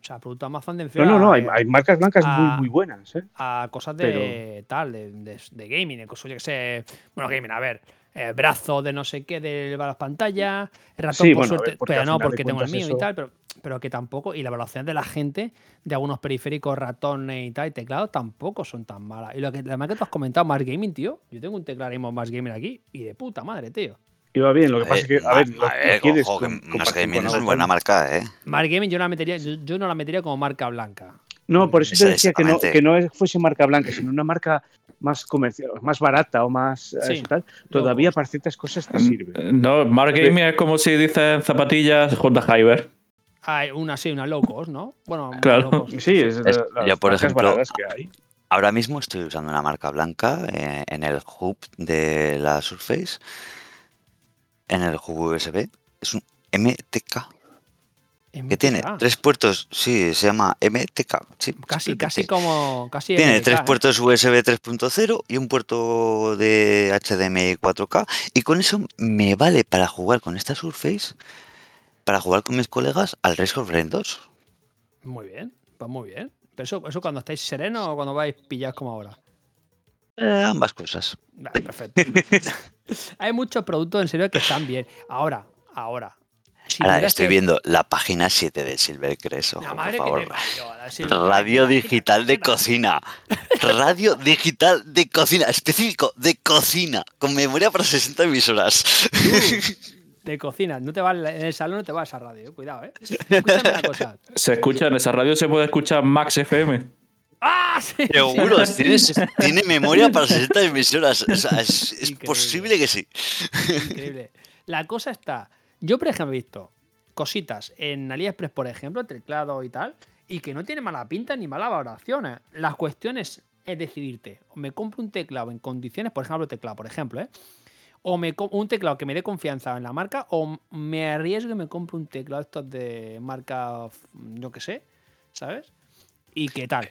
O sea, productos Amazon de No, no, no, hay, a- hay marcas blancas muy, muy buenas, ¿eh? a cosas de tal, de, de- de gaming, cosas, yo que sé. Bueno, gaming, a ver. Eh, brazo de no sé qué de las pantallas, ratón Sí, por bueno, a ver, suerte, porque pero no, porque tengo el mío y eso- tal, pero, pero que tampoco, y la evaluación de la gente de algunos periféricos, ratones y tal, y teclados tampoco son tan malas. Y lo que además que tú has comentado, más gaming, tío, yo tengo un teclado más gaming aquí, y de puta madre, tío. Y va bien, lo que pasa es que, a a ver, quieres ojo, que compartir gaming es buena marca, ¿eh? Mar Gaming yo no la metería, yo, yo no la metería como marca blanca. No, por eso te decía que no, que no es- fuese marca blanca, sino una marca más comercial, más barata o más eh, Sí. eso tal. Todavía para ciertas cosas te sirve. No, Mark Gaming es como si dicen zapatillas J. Hyber. Hay una, sí, una low cost, ¿no? Bueno, una Claro. low cost. Sí, es, Es- yo, por ejemplo, baratas que hay. Ahora mismo estoy usando una marca blanca eh, en el hub de la Surface. En el hub USB. Es un MTK. Que tiene tres puertos. Sí, se llama MTK. sí, Casi, casi como. Casi Tiene MTK, tres ¿eh? puertos USB 3.0 y un puerto de HDMI 4K. Y con eso me vale para jugar con esta Surface, para jugar con mis colegas al Race of Rain 2. Muy bien, pues muy bien. Pero eso, eso cuando estáis serenos o cuando vais pillados como ahora. Eh, ambas cosas. Vale, perfecto. Hay muchos productos en serio que están bien. Ahora, ahora. Si Ahora estoy que- viendo la página 7 de Silvercrest. La ojo, madre por que favor. parió, Radio digital de cocina. Radio digital de cocina. Específico de cocina. Con memoria para 60 emisoras. De cocina. No te va, en el salón no te va esa radio, cuidado, ¿eh? Escúchame una cosa. Se escucha en esa radio, se puede escuchar Max FM. ¡Ah! Sí, Seguro, sí. tienes- tiene memoria para 60 emisoras. O sea, es, posible que sí. Increíble. La cosa está. Yo, por ejemplo, he visto cositas en AliExpress, por ejemplo, teclado y tal, y que no tiene mala pinta ni mala valoraciones. Las cuestiones es decidirte. O me compro un teclado en condiciones, por ejemplo, teclado, por ejemplo, ¿eh? O me un teclado que me dé confianza en la marca, o me arriesgo y me compro un teclado estos de marca, yo qué sé, ¿sabes? Y qué tal.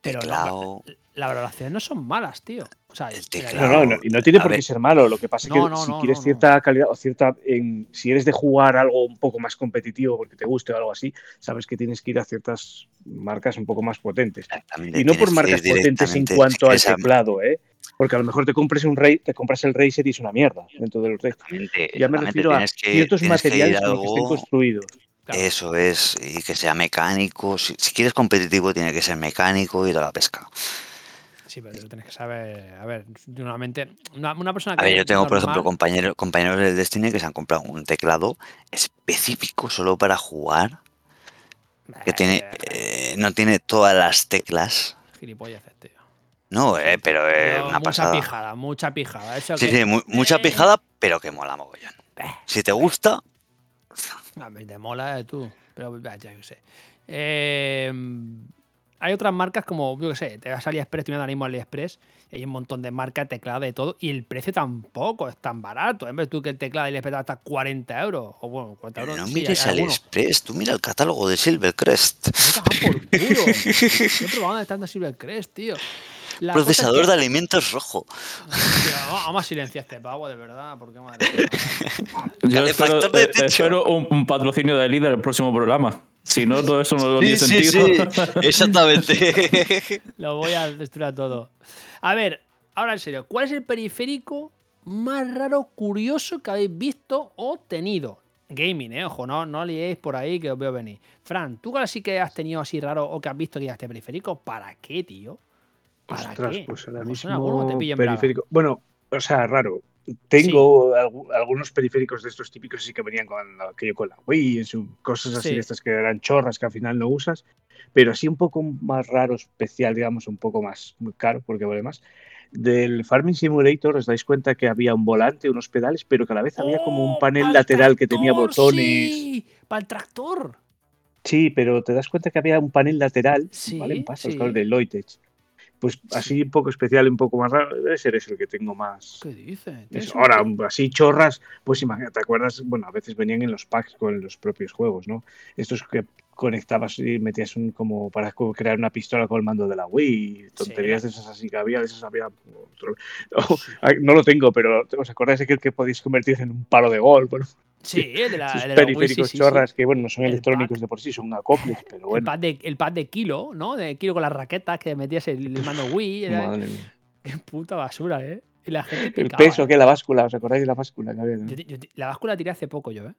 Pero la- Teclado. Las valoraciones no son malas, tío. O sea, El la- teclado. No, no, no, y no tiene por qué ver. ser malo. Lo que pasa es que No, si no, quieres no, no. cierta calidad o cierta. en- si eres de jugar algo un poco más competitivo porque te guste o algo así, sabes que tienes que ir a ciertas marcas un poco más potentes. Y no por que marcas ir potentes en cuanto al esa- teclado, ¿eh? Porque a lo mejor te compres un Ray, te compras el Razer y es una mierda dentro del Razer. Ya me refiero a que- ciertos que ir materiales a con los que estén algo- construidos. claro. Eso es, y que sea mecánico. Si, si quieres competitivo, tiene que ser mecánico y toda la pesca. Sí, pero tú tienes que saber. A ver, normalmente. Una, una persona que. A ver, yo tengo, por ejemplo, compañeros, compañeros del Destiny que se han comprado un teclado específico solo para jugar, que tiene, Eh, eh, no tiene todas las teclas. Gilipolleces, tío. No, eh, pero es Pero una mucha pasada. pijada, mucha pijada. Eso Sí, que- sí, mu- mucha Eh, pijada, pero que mola mogollón. eh, Si te gusta, A mí te mola eh, tú. Pero ya, ya yo sé. Eh, hay otras marcas como, yo qué sé, te vas a AliExpress, estoy ahora mismo AliExpress, y hay un montón de marcas, teclados de todo, y el precio tampoco es tan barato. En vez de tú que el teclado de AliExpress hasta 40 euros, o bueno, 40 euros. no sí, mires. AliExpress, tú mira el catálogo de Silvercrest. Vete a tomar por culo. Yo he probado dónde está en Silvercrest, tío. La cosa es Procesador que- de alimentos rojo. Tío, vamos- a silenciar este pavo, de verdad, porque madre mía. Yo espero, de eh, techo. espero un, un patrocinio de líder el próximo programa. Si no, todo eso no tiene sentido. exactamente. Lo voy a destruir todo. A ver, ahora en serio, ¿cuál es el periférico más raro, curioso que habéis visto o tenido? Gaming, eh, ojo, no, no liéis por ahí que os veo venir. Fran, ¿tú cuál sí que has tenido así raro o que has visto que ya este periférico? ¿Para qué, tío? ¿Para Ostras, qué? pues ahora Pues te mismo pillo en braga. periférico. Bueno, o sea, raro. Tengo algu- algunos periféricos de estos típicos sí que venían con aquello con la Wii, cosas así, Sí. estas que eran chorras que al final no usas, pero así un poco más raro, especial, digamos, un poco más muy caro porque vale más. Del Farming Simulator os dais cuenta que había un volante, unos pedales, pero que a la vez había como un ¡Oh, panel lateral que tenía tractor, botones. Sí, para el tractor. Sí, pero te das cuenta que había un panel lateral, Sí, ¿vale? En pastos, sí. claro, de Logitech. Pues así un poco especial, un poco más raro, debe ser eso el que tengo más. ¿Qué dice? Eso. Ahora, así chorras, pues imagínate, ¿te acuerdas? Bueno, a veces venían en los packs con los propios juegos, ¿no? Estos que conectabas y metías un como para crear una pistola con el mando de la Wii, tonterías de esas así que había, de esas había otro- No, ay, no lo tengo, pero ¿os acordáis de aquel que podíais convertir en un palo de gol? Bueno, Sí, el de la, el de la Wii, sí, periféricos sí, sí. chorras que, bueno, no son El electrónicos pack. de por sí, son acoples, pero El, bueno. pad de, el pad de kilo, ¿no? De kilo con las raquetas que metías el, el mando Wii. Era, Madre mía. qué puta basura, ¿eh? Y la gente El peso ¿eh? que la báscula, ¿os acordáis de la báscula que había? no? Yo ti- yo ti- la báscula tiré hace poco yo, ¿eh?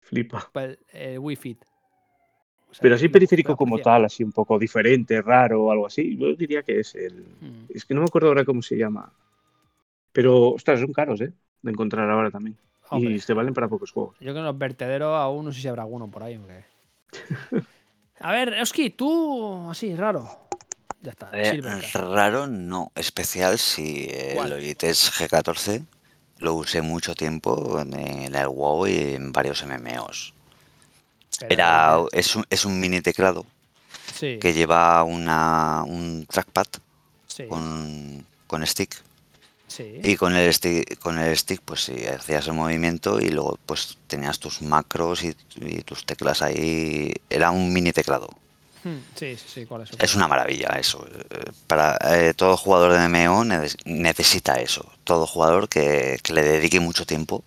Flipa. El, el Wii Fit. O sea, Pero así periférico como tal, así un poco diferente, raro o algo así, yo diría que es el. Mm. Es que no me acuerdo ahora cómo se llama. Pero, ostras, son caros, ¿eh? De encontrar ahora también. Hombre, Y te valen para pocos juegos. yo creo que en los vertederos aún no sé si habrá alguno por ahí. ¿o qué? A ver, Oski, tú así, raro. Ya está, Eh, raro no, especial si el ¿Cuál? Logitech G14 lo usé mucho tiempo en el WoW y en varios MMOs. Pero, Era, eh, es, un, es un mini teclado Sí, que lleva una, un trackpad sí, con, con stick sí. y con el stick, con el stick pues sí, hacías el movimiento y luego pues tenías tus macros y, y tus teclas ahí. Era un mini teclado. Hmm, Sí, sí, sí, ¿cuál es? Es una maravilla eso. Para eh, todo jugador de MMO neces- necesita eso. Todo jugador que, que le dedique mucho tiempo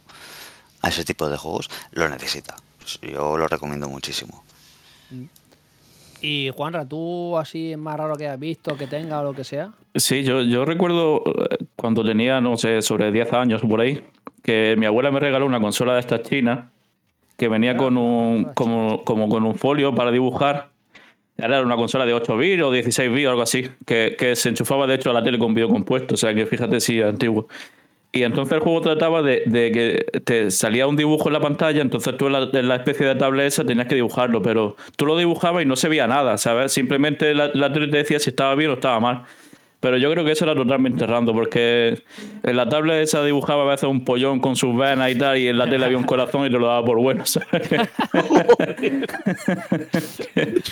a ese tipo de juegos lo necesita. Pues Yo lo recomiendo muchísimo. Y Juanra, tú así más raro que has visto, que tenga o lo que sea. Sí, yo, yo recuerdo eh, cuando tenía, no sé, sobre 10 años por ahí, que mi abuela me regaló una consola de estas chinas que venía Ah, con un, como, como con un folio para dibujar. Era una consola de 8 bits o 16 bits o algo así, que, que se enchufaba de hecho a la tele con vídeo compuesto, o sea que fíjate si es antiguo. Y entonces el juego trataba de, de que te salía un dibujo en la pantalla, entonces tú en la, en la especie de tablet esa tenías que dibujarlo, pero tú lo dibujabas y no se veía nada, ¿sabes? Simplemente la, la tele te decía si estaba bien o estaba mal. Pero yo creo que eso era totalmente random, porque en la tablet esa dibujaba a veces un pollón con sus venas y tal, y en la tele había un corazón y te lo daba por bueno, ¿sabes?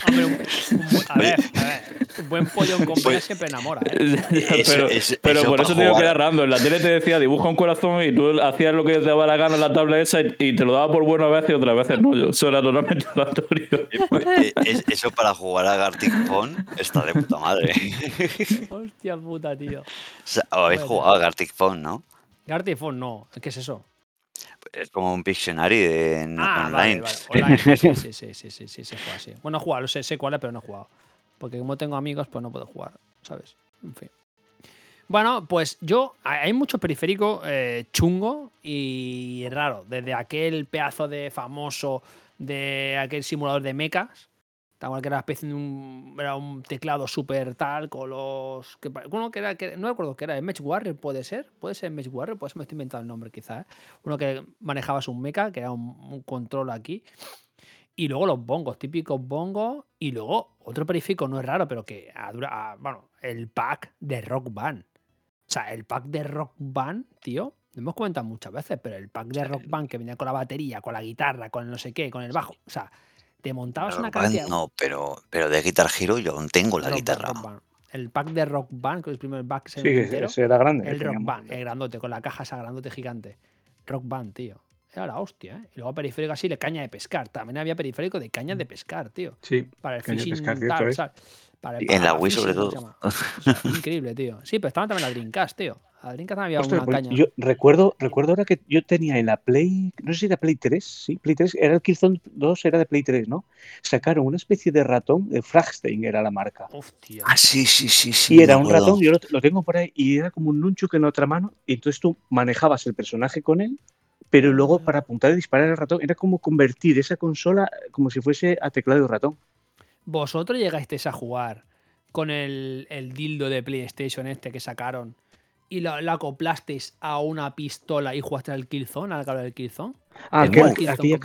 Hombre, a ver, a ver, un buen pollón con pena siempre enamora, ¿eh? Pero eso- pero eso por eso te digo que era random. En la tele te decía dibuja un corazón y tú hacías lo que te daba la gana en la tabla esa y, y te lo daba por bueno a veces y otras veces no. Yo- Eso era totalmente aleatorio. Eh, es- Eso para jugar a Gartic Phone está de puta madre. Hostia puta, tío. O sea, Habéis jugado a Gartic Phone, ¿no? Gartifone no, ¿qué es eso? Es como un Pictionary de, en- Ah, online. vale, vale. Online. Sí, sí, sí, sí, sí, sí, se juega así. Bueno, he jugado, sé, sé cuál es, pero no he jugado. Porque como tengo amigos, pues no puedo jugar, ¿sabes? En fin. Bueno, pues yo, hay mucho periférico eh, chungo y raro. Desde aquel pedazo de famoso de aquel simulador de mechas. Tal cual que era una especie de un, era un teclado súper tal, con los. Que, uno que era. Que, no me acuerdo qué era, ¿Mech Warrior puede ser? ¿Puede ser Mech Warrior? Pues me estoy inventando el nombre quizá. ¿eh? Uno que manejabas un mecha, que era un, un control aquí. Y luego los bongos, típicos bongos. Y luego otro periférico, no es raro, pero que dura- a- bueno, el pack de Rock Band. O sea, el pack de Rock Band, tío. Lo hemos comentado muchas veces, pero el pack de Rock Band que venía con la batería, con la guitarra, con el no sé qué, con el bajo. O sea, te montabas una Band cantidad. no, pero, pero de Guitar Hero yo aún tengo la Rock Band, guitarra. Rock Band. El pack de Rock Band, que es el primer pack Sí, entero. ese era grande. El Rock. Band, el grandote, con la caja esa grandote gigante. Rock Band, tío. Era la hostia, ¿eh? Y luego periférico así de caña de pescar. También había periférico de caña de pescar, tío. Sí, Para el fishing pescar, tal. Para el- en para la Wii sobre todo. O sea, increíble, tío. Sí, pero estaba también la Dreamcast, tío. La Dreamcast también había Ostras, una pues caña. yo recuerdo, recuerdo ahora que yo tenía en la Play, no sé si era Play 3, sí, Play 3, era el Killzone 2, era de Play 3, ¿no? Sacaron una especie de ratón, de Fragstein era la marca. Hostia. Ah, sí, sí, sí, sí. y era un ratón, yo lo, lo tengo por ahí, y era como un nunchuk en otra mano, y entonces tú manejabas el personaje con él, pero luego para apuntar y disparar el ratón, era como convertir esa consola como si fuese a teclado y ratón. ¿Vosotros llegasteis a jugar con el, el dildo de PlayStation este que sacaron y lo acoplasteis a una pistola y jugaste al Killzone, al cable del Killzone. Ah, El que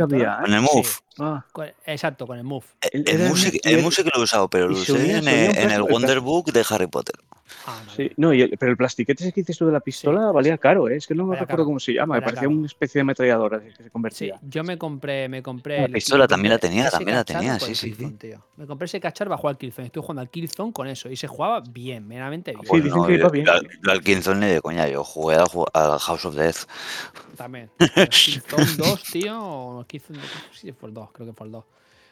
había. Con el Move. Sí. Ah, Con- Exacto, con el Move. El, Era el un- music, el el- music lo he usado, pero lo usé en, el- en el el plas- Wonderbook de Harry Potter. Ah, no. sí. No, y el- pero el plastiquete ese que dices tú de la pistola valía caro, ¿eh? Es que no me Valía recuerdo caro. cómo se llama. Me parecía caro. una especie de ametralladora que se Sí, convertía. yo me compré, me compré. La el- pistola me también la tenía, también la tenía, sí, el sí, sí. Killzone, tío. Me compré ese cacharro para jugar al Killzone. Estoy jugando al Killzone con eso y se jugaba bien, meramente bien. Sí, dicen que iba bien. yo al- Killzone ni de coña, yo jugué al, House of Death. También. El Killzone 2, tío. O Killzone, sí, fue el 2, creo que fue el 2.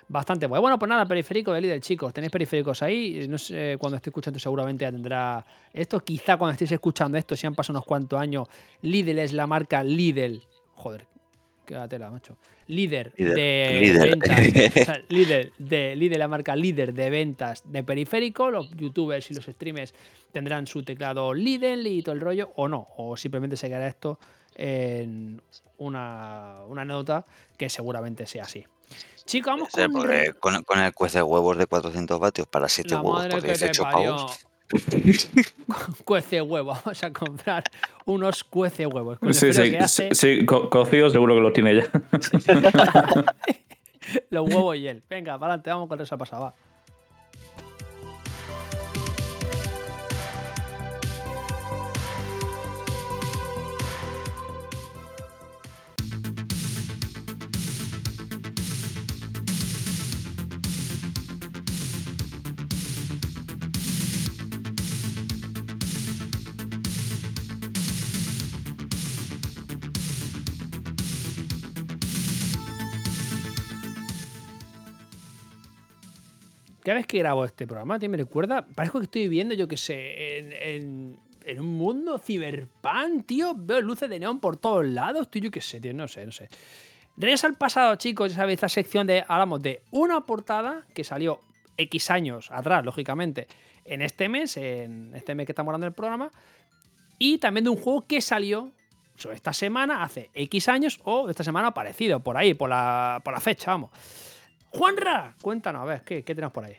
Bastante bueno. Bueno, pues nada, periférico de líder, chicos. Tenéis periféricos ahí. No sé, cuando esté escuchando seguramente ya tendrá esto. Quizá cuando estéis escuchando esto, si han pasado unos cuantos años, Lidl es la marca Lidl. Joder, qué tela, macho. Líder, Líder, de líder. ventas. o sea, líder de líder, la marca líder de ventas de periférico. Los youtubers y los streamers tendrán su teclado Lidl y todo el rollo, o no, o simplemente se quedará esto en una, una anécdota que seguramente sea así. Chicos, vamos con con, con el cuece huevos de 400 vatios para 7 la huevos por que te 18 parió. pavos. Cuece huevo, vamos a comprar unos cuece huevos. Sí, sí, que hace, sí, sí, co- cocido seguro que los tiene ya. los huevos y él. Venga, para adelante, vamos con esa pasada. va. Cada vez que grabo este programa, tío, me recuerda. Parece que estoy viviendo, yo que sé, en, un mundo ciberpunk, tío. Veo luces de neón por todos lados, tío, yo qué sé, tío, no sé, no sé. Regresa al pasado, chicos, ya sabéis, esta sección de. Hablamos de una portada que salió X años atrás, lógicamente, en este mes, en este mes que estamos hablando del programa. Y también de un juego que salió sobre esta semana, hace X años, o esta semana parecido, por ahí, por la fecha, vamos. Juanra, cuéntanos, a ver, ¿qué, qué tenemos por ahí?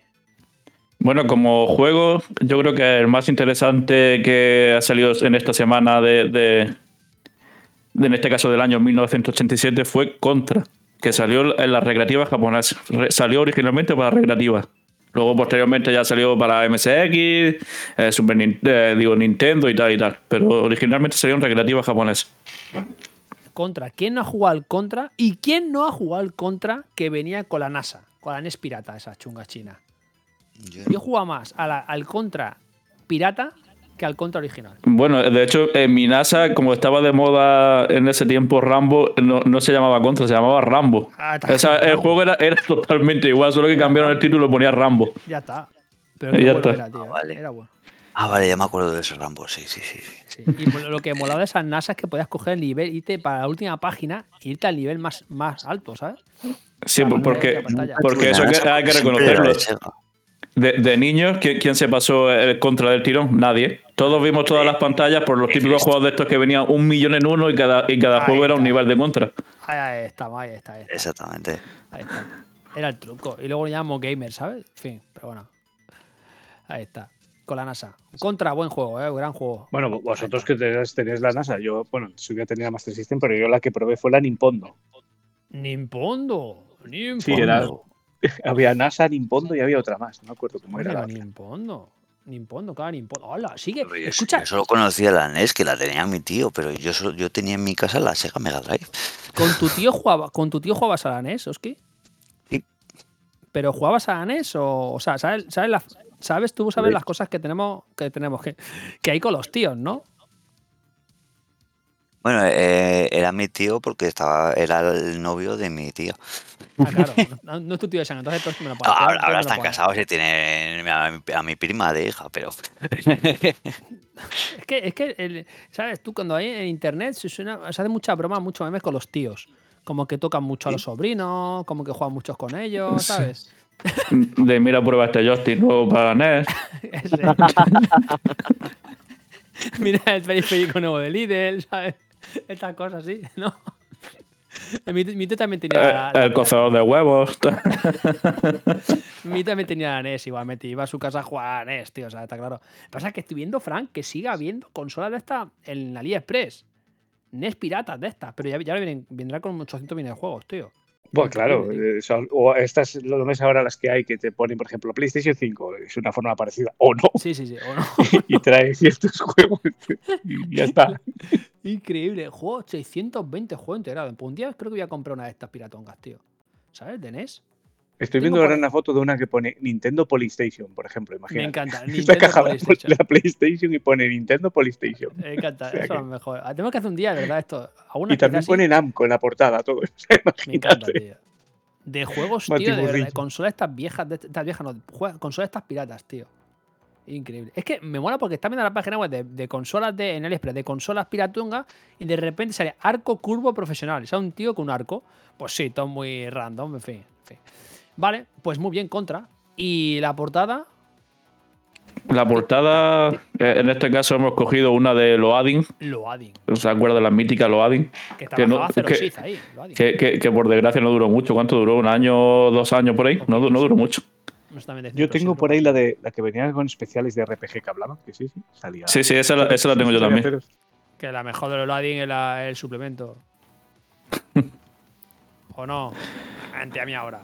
Bueno, como juego, yo creo que el más interesante que ha salido en esta semana de, de- en este caso del año 1987 fue Contra, que salió en la recreativa japonesa. Salió originalmente para recreativa. Luego posteriormente ya salió para MSX, eh, Super eh, digo, Nintendo y tal y tal. Pero originalmente salió en recreativa japonesa. Contra. ¿Quién no ha jugado al Contra? ¿Y quién no ha jugado al Contra que venía con la NASA? Con la NES pirata, esa chunga china. Yo- Yo jugaba más a la- al Contra pirata que al Contra original. Bueno, de hecho, en mi NASA, como estaba de moda en ese tiempo Rambo, no, no se llamaba Contra, se llamaba Rambo. Ah, está. O sea, el juego era, era totalmente igual, solo que cambiaron el título y ponía Rambo. Ya está. Pero ya bueno está. era, tío. Ah, vale. Era bueno. Ah, vale, ya me acuerdo de ese Rambo, sí, sí, sí. sí. Sí. Y lo- lo que molaba de esas NASA es que podías coger el nivel, irte para la última página e irte al nivel más, más alto, ¿sabes? Sí, Claro, porque, porque eso hay que, hay reconocerlo. de. De, niños, ¿quién, se pasó el contra del tirón? Nadie. Todos vimos todas las pantallas por los típicos juegos de estos que venían un millón en uno y cada, y cada Ahí juego era un está. nivel de contra. Ahí, estamos, ahí está, ahí está. Exactamente. Ahí está. Era el truco. Y luego lo llamamos gamer, ¿sabes? En fin, pero bueno. Ahí está. Con la NASA. Contra, buen juego, ¿eh? Gran juego. Bueno, vosotros que tenéis, la NASA, yo, bueno, sí que tenía Master System, pero yo la que probé fue la Nimpondo. Nimpondo. Nimpondo. Sí, era- Había NASA, Nimpondo y había otra más, no me acuerdo cómo era. la la- Nimpondo. Nimpondo, claro, Nimpondo. Hola, sigue. Yo, Escucha, yo solo conocía la NES, que la tenía mi tío, pero yo, solo- yo tenía en mi casa la Sega Mega Drive. ¿con tu tío jugaba, con tu tío jugabas a la NES, Oski? Sí. ¿Pero jugabas a la NES o, o sea, sabes, sabes, las- sabes tú sabes las cosas que tenemos que tenemos que, que hay con los tíos, ¿no? Bueno, eh, era mi tío porque estaba era el novio de mi tío. Ah, claro, no, no es tu tío de sangre, entonces tú me lo pones. ahora me ahora lo están casados y tienen a mi, a mi prima de hija, pero Es que, es que el- ¿sabes? Tú cuando hay en internet se, suena, se hace mucha broma, mucho memes con los tíos. Como que tocan mucho a los sobrinos, como que juegan muchos con ellos. ¿sabes? De mira, prueba este joystick nuevo para NES. Mira el periférico nuevo de Lidl, ¿sabes? Estas cosas así, ¿no? Mi, mi tío también tenía Eh, la, la- el cocedor de huevos. mi también tenía la NES igualmente. Iba a su casa a jugar a NES, tío. O sea, está claro. Lo que pasa es que estoy viendo, Frank, que siga habiendo consolas de estas en AliExpress. NES piratas de estas. Pero ya, ya vienen, vendrá con 800 videojuegos, tío. Bueno, claro, eh, son- o estas lo ves ahora las que hay que te ponen, por ejemplo, PlayStation 5, es una forma parecida, o no, Sí, sí, sí. o no. y trae ciertos juegos y ya está. Increíble. Juego 620 juegos integrados. Un día creo que voy a comprar una de estas piratongas, tío. ¿Sabes? De NES. Estoy viendo ahora una foto de una que pone Nintendo Polystation, por ejemplo, Me imagínate. encanta. Esta Nintendo caja la, PlayStation. la PlayStation y pone Nintendo Polystation. Me encanta. O sea Eso es que- lo mejor. Ah, Tenemos que hacer un día, de verdad, esto. Alguna Y también pone Namco en la portada, todo. Me encanta, tío. De juegos, tío, de verdad. Consolas estas viejas, de estas viejas, no, consolas estas piratas, tío. Increíble. Es que me mola porque está viendo la página web de, de consolas de, en el Express, de consolas piratungas, y de repente sale arco curvo profesional. O sea, un tío con un arco. Pues sí, todo muy random, en fin. en fin. Vale, pues muy bien, contra. Y la portada, La portada, eh, en este caso hemos cogido una de Loading. Loading. ¿Se acuerda de la mítica Loading? Que Que no- que- ahí. Loading. Que, que- que por desgracia no duró mucho. ¿Cuánto duró? ¿Un año, dos años por ahí? No, no duró mucho. Yo tengo por ahí la de la que venía con especiales de RPG que hablaban, que sí, sí, salía. Sí, sí, esa, la- esa la tengo yo también. Que la mejor de los Loading es la- el suplemento. ¿O no? Ante a mí ahora.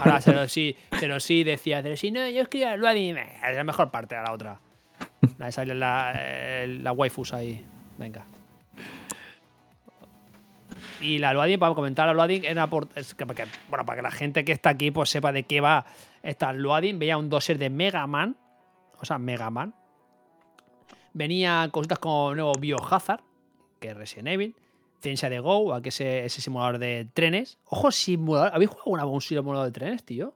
Ahora Zero sí, Zero sí decía, Zero sí, no, yo escribía el eh, Es la mejor parte de la otra. La eh, la waifus ahí. Venga. Y la Loading, para comentar la Loading, era por, porque- bueno, para que la gente que está aquí pues sepa de qué va esta Loading. Veía un dossier de Mega Man. O sea, Mega Man. Venía cositas como nuevo Biohazard, que es Resident Evil. Ciencia de Go, a que ese, ese simulador de trenes. Ojo, simulador. ¿Habéis jugado alguna vez un simulador de trenes, tío?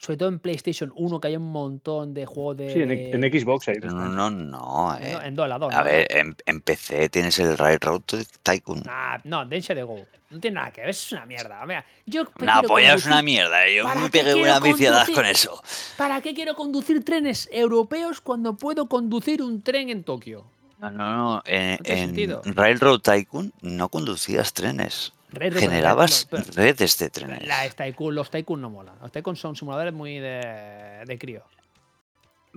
Sobre todo en PlayStation 1, que hay un montón de juegos de. Sí, en, en Xbox ahí. No, no, no. En, eh. en dos, la dos, A ¿no? ver, en, en PC tienes el Railroad Tycoon. Nah, no, Ciencia de Go. No tiene nada que ver, es una mierda. Mira, yo Una prefiero polla es una mierda. Yo ¿Para me pegué una viciedad conducir? con eso. ¿Para qué quiero conducir trenes europeos cuando puedo conducir un tren en Tokio? No, no, no. En, No tiene en. Railroad Tycoon no conducías trenes. Generabas pero- pero- redes de trenes. La Tycoon, los Tycoon no molan. Los Tycoon son simuladores muy de, de crío.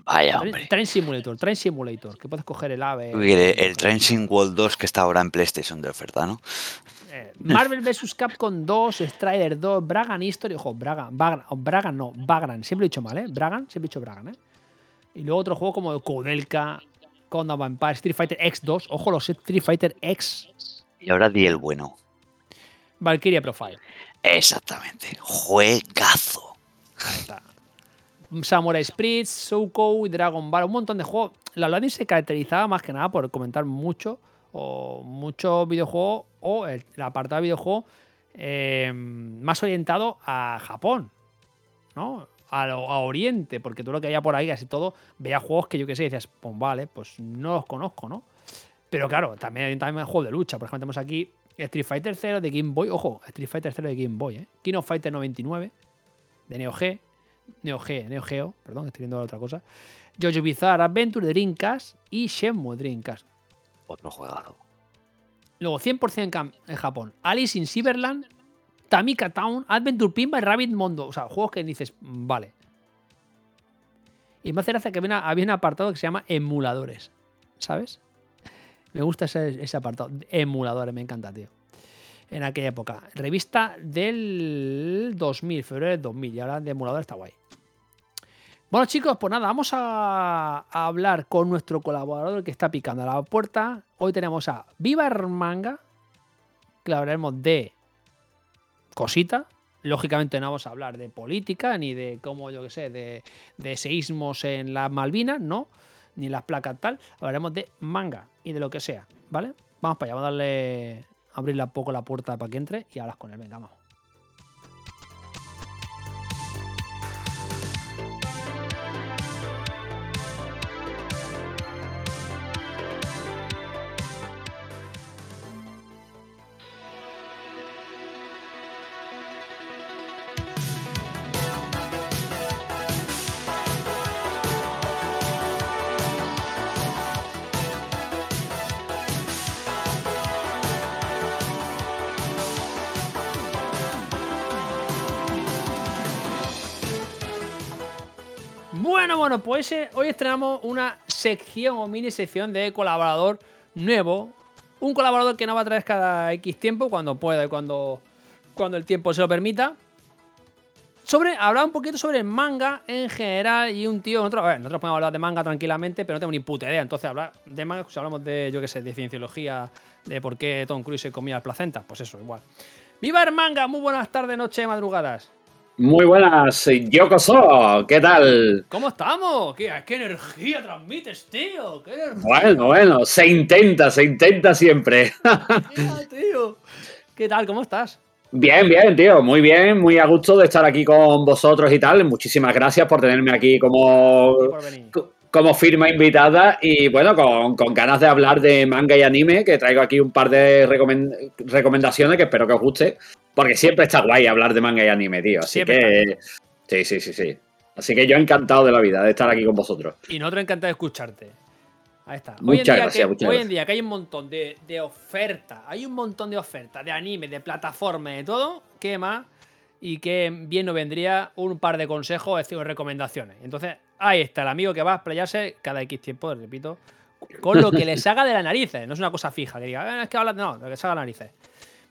Vaya, hombre. Train Simulator, Train Simulator, que puedes coger el ave. Mire, El Train World 2 que está ahora en PlayStation de oferta, ¿no? Eh, Marvel vs. Capcom 2, Strider 2, Bragan History, ojo, Bragan, Bragan no, Bagran, siempre lo he dicho mal, ¿eh? Bragan, siempre he dicho Bragan, ¿eh? Y luego otro juego como Koudelka, Conan Vampire, Street Fighter X2, ojo, los Street Fighter X, Y ahora di el bueno. Valkyria Profile, Exactamente. Juegazo. Samurai Spirits, Soukou, Dragon Ball, un montón de juegos. La Loading se caracterizaba más que nada por comentar mucho o muchos videojuegos o el, el apartado de videojuego eh, más orientado a Japón, ¿no? A, Oriente, porque tú lo que había por ahí, casi todo, veía juegos que yo qué sé, y decías, pues vale, pues no los conozco, ¿no? Pero claro, también hay también juegos de lucha. Por ejemplo, tenemos aquí Street Fighter 0 de Game Boy. Ojo, Street Fighter 0 de Game Boy, ¿eh? King of Fighter 99 de Neo G. Neo G, Neo Geo, perdón, estoy viendo otra cosa. Jojo Bizarre Adventure de Dreamcast y Shenmue Dreamcast. Otro juegazo. Luego 100% en, en Japón. Alice in Cyberland, Tamika Town, Adventure Pinball y Rabbit Mondo. O sea, juegos que dices, mm, vale. Y me hace gracia que había, un apartado que se llama emuladores. ¿Sabes? Me gusta ese, apartado. Emuladores, me encanta, tío. En aquella época. Revista del 2000, febrero del 2000. Y ahora de emuladores está guay. Bueno, chicos, pues nada, vamos a, hablar con nuestro colaborador que está picando a la puerta. Hoy tenemos a Viva Manga, que hablaremos de cosita. Lógicamente no vamos a hablar de política, ni de cómo, yo qué sé, de, de seísmos en las Malvinas, no, ni las placas tal. Hablaremos de manga y de lo que sea, ¿vale? Vamos para allá, vamos a darle, abrirle un poco la puerta para que entre y hablas con él. Venga, vamos. Bueno, pues eh, hoy estrenamos una sección o mini sección de colaborador nuevo. Un colaborador que no va a traer cada X tiempo, cuando pueda y cuando, cuando el tiempo se lo permita. Sobre, hablar un poquito sobre el manga en general y un tío. Nosotros, a ver, nosotros podemos hablar de manga tranquilamente, pero no tengo ni puta idea. Entonces, hablar de manga, si hablamos de, yo qué sé, de cienciología, de por qué Tom Cruise se comía las placentas, pues eso, igual. ¡Viva el manga! Muy buenas tardes, noche, madrugadas. Muy buenas, Yokoso, ¿qué tal? ¿Cómo estamos? ¿Qué, qué energía transmites, tío? ¿Qué energía? Bueno, bueno, se intenta, se intenta siempre. Mira, tío. ¿Qué tal? ¿Cómo estás? Bien, bien, tío, muy bien, muy a gusto de estar aquí con vosotros y tal. Muchísimas gracias por tenerme aquí como, Por venir. Como firma invitada y bueno, con, con ganas de hablar de manga y anime, que traigo aquí un par de recomen- recomendaciones que espero que os guste, porque siempre está guay hablar de manga y anime, tío. Así Siempre que... Sí, sí, sí, sí. Así que yo encantado de la vida de estar aquí con vosotros. Y nosotros encantados de escucharte. Ahí está. Muchas hoy en día gracias, que, muchas Hoy en día que hay un montón de, de ofertas, hay un montón de ofertas de anime, de plataformas, de todo, ¿qué más? Y que bien nos vendría un par de consejos, es decir, recomendaciones. Entonces, ahí está el amigo que va a explayarse cada X tiempo, repito, con lo que le salga de las narices. No es una cosa fija que diga, "Eh, es que habla, no, lo que salga de las narices.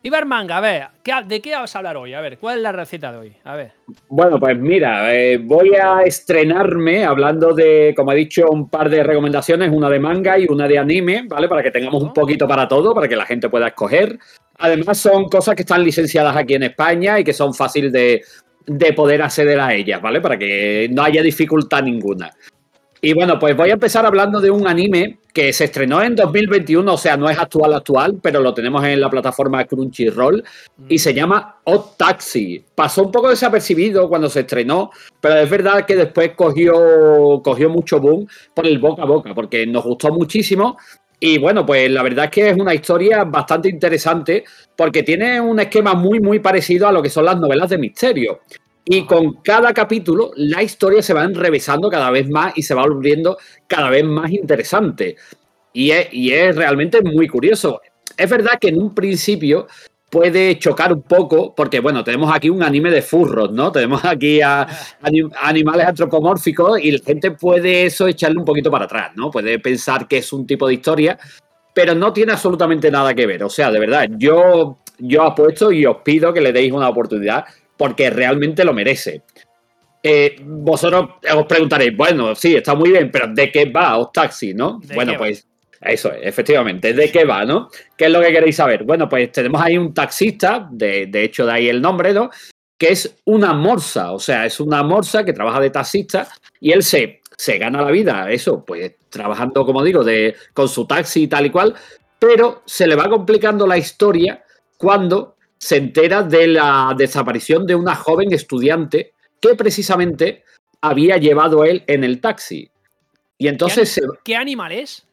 Viva el manga, a ver, ¿qué- ¿de qué vas a hablar hoy? A ver, ¿cuál es la receta de hoy? A ver. Bueno, pues mira, eh, voy a estrenarme hablando de, como he dicho, un par de recomendaciones, una de manga y una de anime, ¿vale? Para que tengamos un poquito para todo, para que la gente pueda escoger. Además, son cosas que están licenciadas aquí en España y que son fáciles de, de poder acceder a ellas, ¿vale? Para que no haya dificultad ninguna. Y bueno, pues voy a empezar hablando de un anime que se estrenó en 2021, o sea, no es actual actual, pero lo tenemos en la plataforma Crunchyroll y se llama Hot Taxi. Pasó un poco desapercibido cuando se estrenó, pero es verdad que después cogió, cogió mucho boom por el boca a boca, porque nos gustó muchísimo. Y bueno, pues la verdad es que es una historia bastante interesante porque tiene un esquema muy, muy parecido a lo que son las novelas de misterio. Y con cada capítulo la historia se va enrevesando cada vez más y se va volviendo cada vez más interesante. Y es, y es realmente muy curioso. Es verdad que en un principio puede chocar un poco, porque bueno, tenemos aquí un anime de furros, ¿no? Tenemos aquí a, anim- animales antropomórficos y la gente puede eso echarle un poquito para atrás, ¿no? Puede pensar que es un tipo de historia, pero no tiene absolutamente nada que ver. O sea, de verdad, yo, yo apuesto y os pido que le deis una oportunidad porque realmente lo merece. Eh, vosotros os preguntaréis, bueno, sí, está muy bien, pero ¿de qué va Os Taxi, no? ¿De Bueno, pues eso es, efectivamente, ¿de qué va, no? ¿Qué es lo que queréis saber? Bueno, pues tenemos ahí un taxista, de, de hecho de ahí el nombre, ¿no? Que es una morsa, o sea, es una morsa que trabaja de taxista y él se, se gana la vida, eso, pues trabajando, como digo, de, con su taxi y tal y cual, pero se le va complicando la historia cuando se entera de la desaparición de una joven estudiante que precisamente había llevado él en el taxi. Y entonces se- ¿Qué animal es?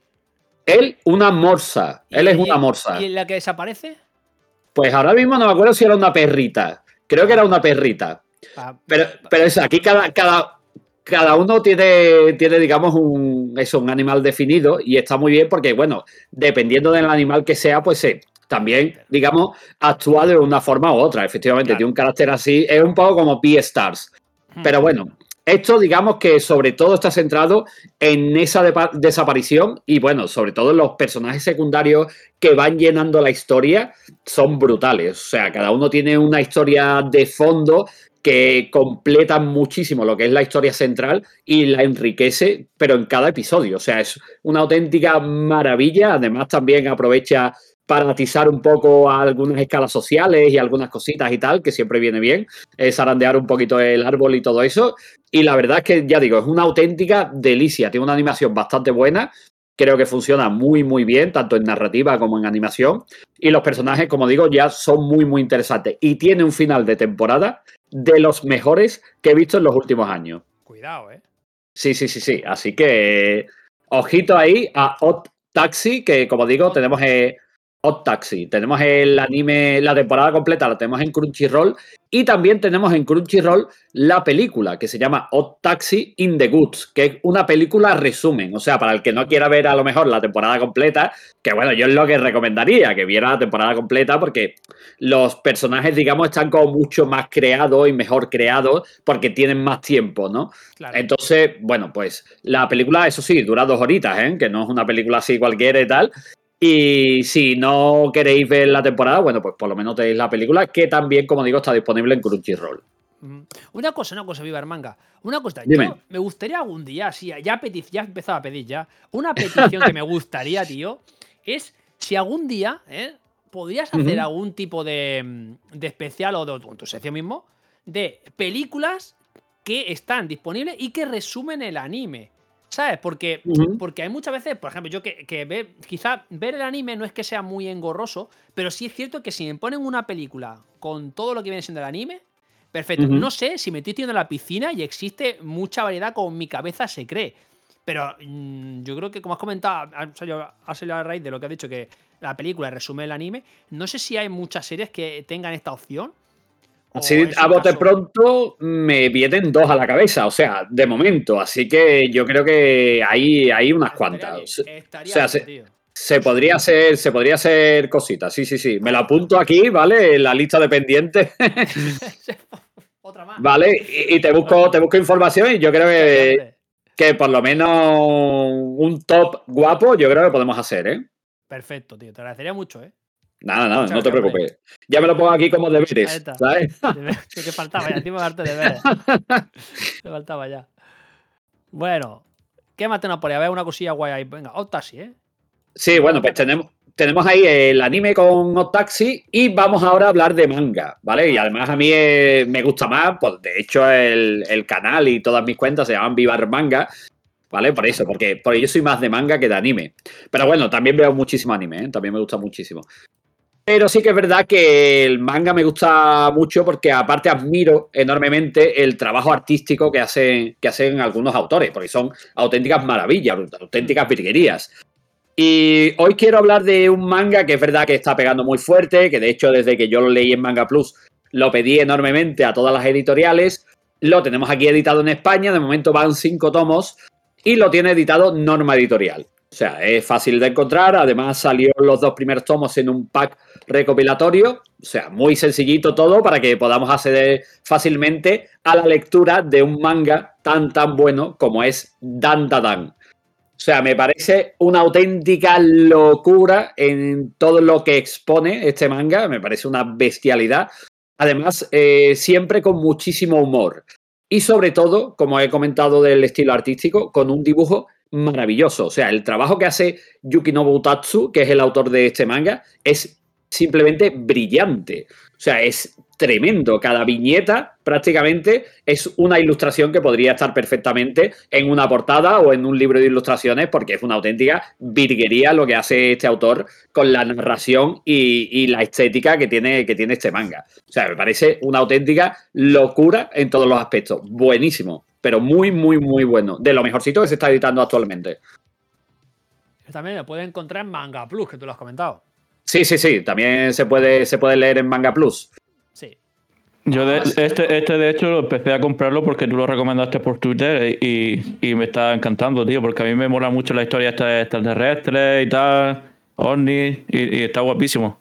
Él, una morsa, él ¿Y- es una morsa. ¿Y en la que desaparece? Pues ahora mismo no me acuerdo si era una perrita. Creo que era una perrita. Pa- Pero, pero eso, aquí cada, cada, cada uno tiene, tiene, digamos, un, eso, un animal definido y está muy bien porque, bueno, dependiendo del animal que sea, pues también, digamos, actúa de una forma u otra. Efectivamente, Claro. tiene un carácter así, es un poco como P-Stars. Hmm. Pero bueno, esto digamos que sobre todo está centrado en esa desaparición y bueno, sobre todo los personajes secundarios que van llenando la historia son brutales. O sea, cada uno tiene una historia de fondo que completa muchísimo lo que es la historia central y la enriquece, pero en cada episodio. O sea, es una auténtica maravilla. Además, también aprovecha para atizar un poco a algunas escalas sociales y algunas cositas y tal, que siempre viene bien, eh, zarandear un poquito el árbol y todo eso. Y la verdad es que, ya digo, es una auténtica delicia. Tiene una animación bastante buena. Creo que funciona muy, muy bien, tanto en narrativa como en animación. Y los personajes, como digo, ya son muy, muy interesantes. Y tiene un final de temporada de los mejores que he visto en los últimos años. Cuidado, ¿eh? Sí, sí, sí, sí. Así que, eh, ojito ahí a Hot Taxi, que como digo, tenemos eh, Hot Taxi. Tenemos el anime, la temporada completa la tenemos en Crunchyroll y también tenemos en Crunchyroll la película que se llama Hot Taxi in the Goods, que es una película resumen. O sea, para el que no quiera ver a lo mejor la temporada completa, que bueno, yo es lo que recomendaría, que viera la temporada completa porque los personajes, digamos, están como mucho más creados y mejor creados porque tienen más tiempo, ¿no? Claro. Entonces, bueno, pues la película, eso sí, dura dos horitas, ¿eh? que no es una película así cualquiera y tal. Y si no queréis ver la temporada, bueno, pues por lo menos tenéis la película, que también, como digo, está disponible en Crunchyroll. Mm. Una cosa, una cosa, Viva Manga. Una cosa, Dime. yo me gustaría algún día, sí, ya, ya he empezado a pedir ya. Una petición que me gustaría, tío, es si algún día, ¿eh? Podrías hacer algún tipo de, mm, de especial o de tu sección mismo de películas que están disponibles y que resumen el anime. ¿Sabes? Porque, porque hay muchas veces, por ejemplo, yo que, que ver, quizá ver el anime no es que sea muy engorroso, pero sí es cierto que si me ponen una película con todo lo que viene siendo el anime, perfecto. No sé si me estoy tirando a la piscina y existe mucha variedad como mi cabeza se cree. Pero mm, yo creo que, como has comentado, ha salido a raíz de lo que has dicho, que la película resume el anime, no sé si hay muchas series que tengan esta opción. Así a bote caso- pronto me vienen dos a la cabeza, o sea, de momento. Así que yo creo que hay, hay unas cuantas. estaría o sea, bien, se- tío. Se podría hacer, se podría hacer cositas, sí, sí, sí. Me lo apunto aquí, ¿vale? En la lista de pendientes, Otra más. ¿vale? Y, y te busco, te busco información y yo creo que, que por lo menos un top guapo, yo creo que podemos hacer, ¿eh? Perfecto, tío. Te agradecería mucho, ¿eh? Nada, nada, no te preocupes. Ya me lo pongo aquí como deberes. ¿sabes? Que faltaba ya, encima de arte de ver. Me faltaba ya. Bueno, ¿qué más tenemos por ahí? A ver, una cosilla guay ahí. Venga, Octasi, ¿eh? Sí, bueno, pues tenemos, tenemos ahí el anime con Hot Taxi y vamos ahora a hablar de manga, ¿vale? Y además a mí eh, me gusta más, pues de hecho el, el canal y todas mis cuentas se llaman Vivar Manga, ¿vale? Por eso, porque, porque yo soy más de manga que de anime. Pero bueno, también veo muchísimo anime, ¿eh? También me gusta muchísimo. Pero sí que es verdad que el manga me gusta mucho porque aparte admiro enormemente el trabajo artístico que hacen, que hacen algunos autores, porque son auténticas maravillas, auténticas virguerías. Y hoy quiero hablar de un manga que es verdad que está pegando muy fuerte, que de hecho desde que yo lo leí en Manga Plus lo pedí enormemente a todas las editoriales. Lo tenemos aquí editado en España, de momento van cinco tomos y lo tiene editado Norma Editorial. O sea, es fácil de encontrar, además salió los dos primeros tomos en un pack recopilatorio, o sea, muy sencillito todo para que podamos acceder fácilmente a la lectura de un manga tan tan bueno como es Dan Da Dan. O sea, me parece una auténtica locura en todo lo que expone este manga. Me parece una bestialidad. Además, eh, siempre con muchísimo humor. Y sobre todo, como he comentado del estilo artístico, con un dibujo maravilloso. O sea, el trabajo que hace Yukinobu Utatsu, que es el autor de este manga, es simplemente brillante. O sea, es tremendo. Cada viñeta prácticamente es una ilustración que podría estar perfectamente en una portada o en un libro de ilustraciones porque es una auténtica virguería lo que hace este autor con la narración y, y la estética que tiene, que tiene este manga. O sea, me parece una auténtica locura en todos los aspectos. Buenísimo, pero muy, muy, muy bueno. De lo mejorcito que se está editando actualmente. También lo puedes encontrar en Manga Plus, que tú lo has comentado. Sí, sí, sí. También se puede, se puede leer en Manga Plus. Sí. Yo de- Ah, este, este de hecho lo empecé a comprarlo porque tú lo recomendaste por Twitter y, y me está encantando, tío, porque a mí me mola mucho la historia esta de extraterrestres y tal, ovnis, y, y está guapísimo.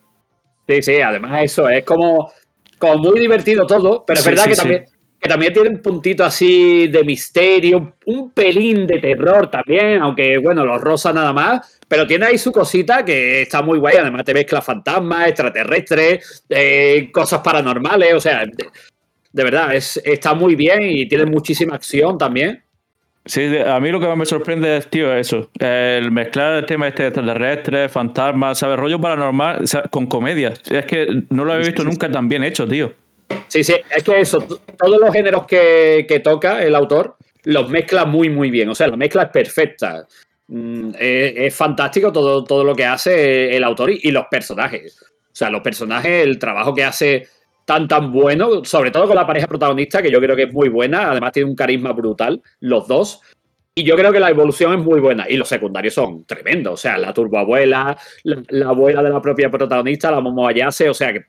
Sí, sí, además eso es como, como muy divertido todo, pero es Sí, verdad sí, que, sí. también, que también tiene un puntito así de misterio, un pelín de terror también, aunque bueno, lo rosa nada más, pero tiene ahí su cosita que está muy guay, además te mezcla fantasmas, extraterrestres, eh, cosas paranormales, o sea, de, de verdad, es, está muy bien y tiene muchísima acción también. Sí, a mí lo que más me sorprende es, tío, eso, el mezclar el tema este de extraterrestres, fantasmas, ¿sabes? Rollo paranormal con comedia. Es que no lo había visto nunca tan bien hecho, tío. Sí, sí, es que eso, todos los géneros que, que toca el autor los mezcla muy, muy bien. O sea, la mezcla es perfecta. Mm, es, fantástico todo, todo lo que hace el autor y, los personajes. O sea, los personajes, el trabajo que hace tan, tan bueno, sobre todo con la pareja protagonista, que yo creo que es muy buena. Además, tiene un carisma brutal, los dos. Y yo creo que la evolución es muy buena. Y los secundarios son tremendos. O sea, la turboabuela, la, la abuela de la propia protagonista, la Momo Ayase. O sea, que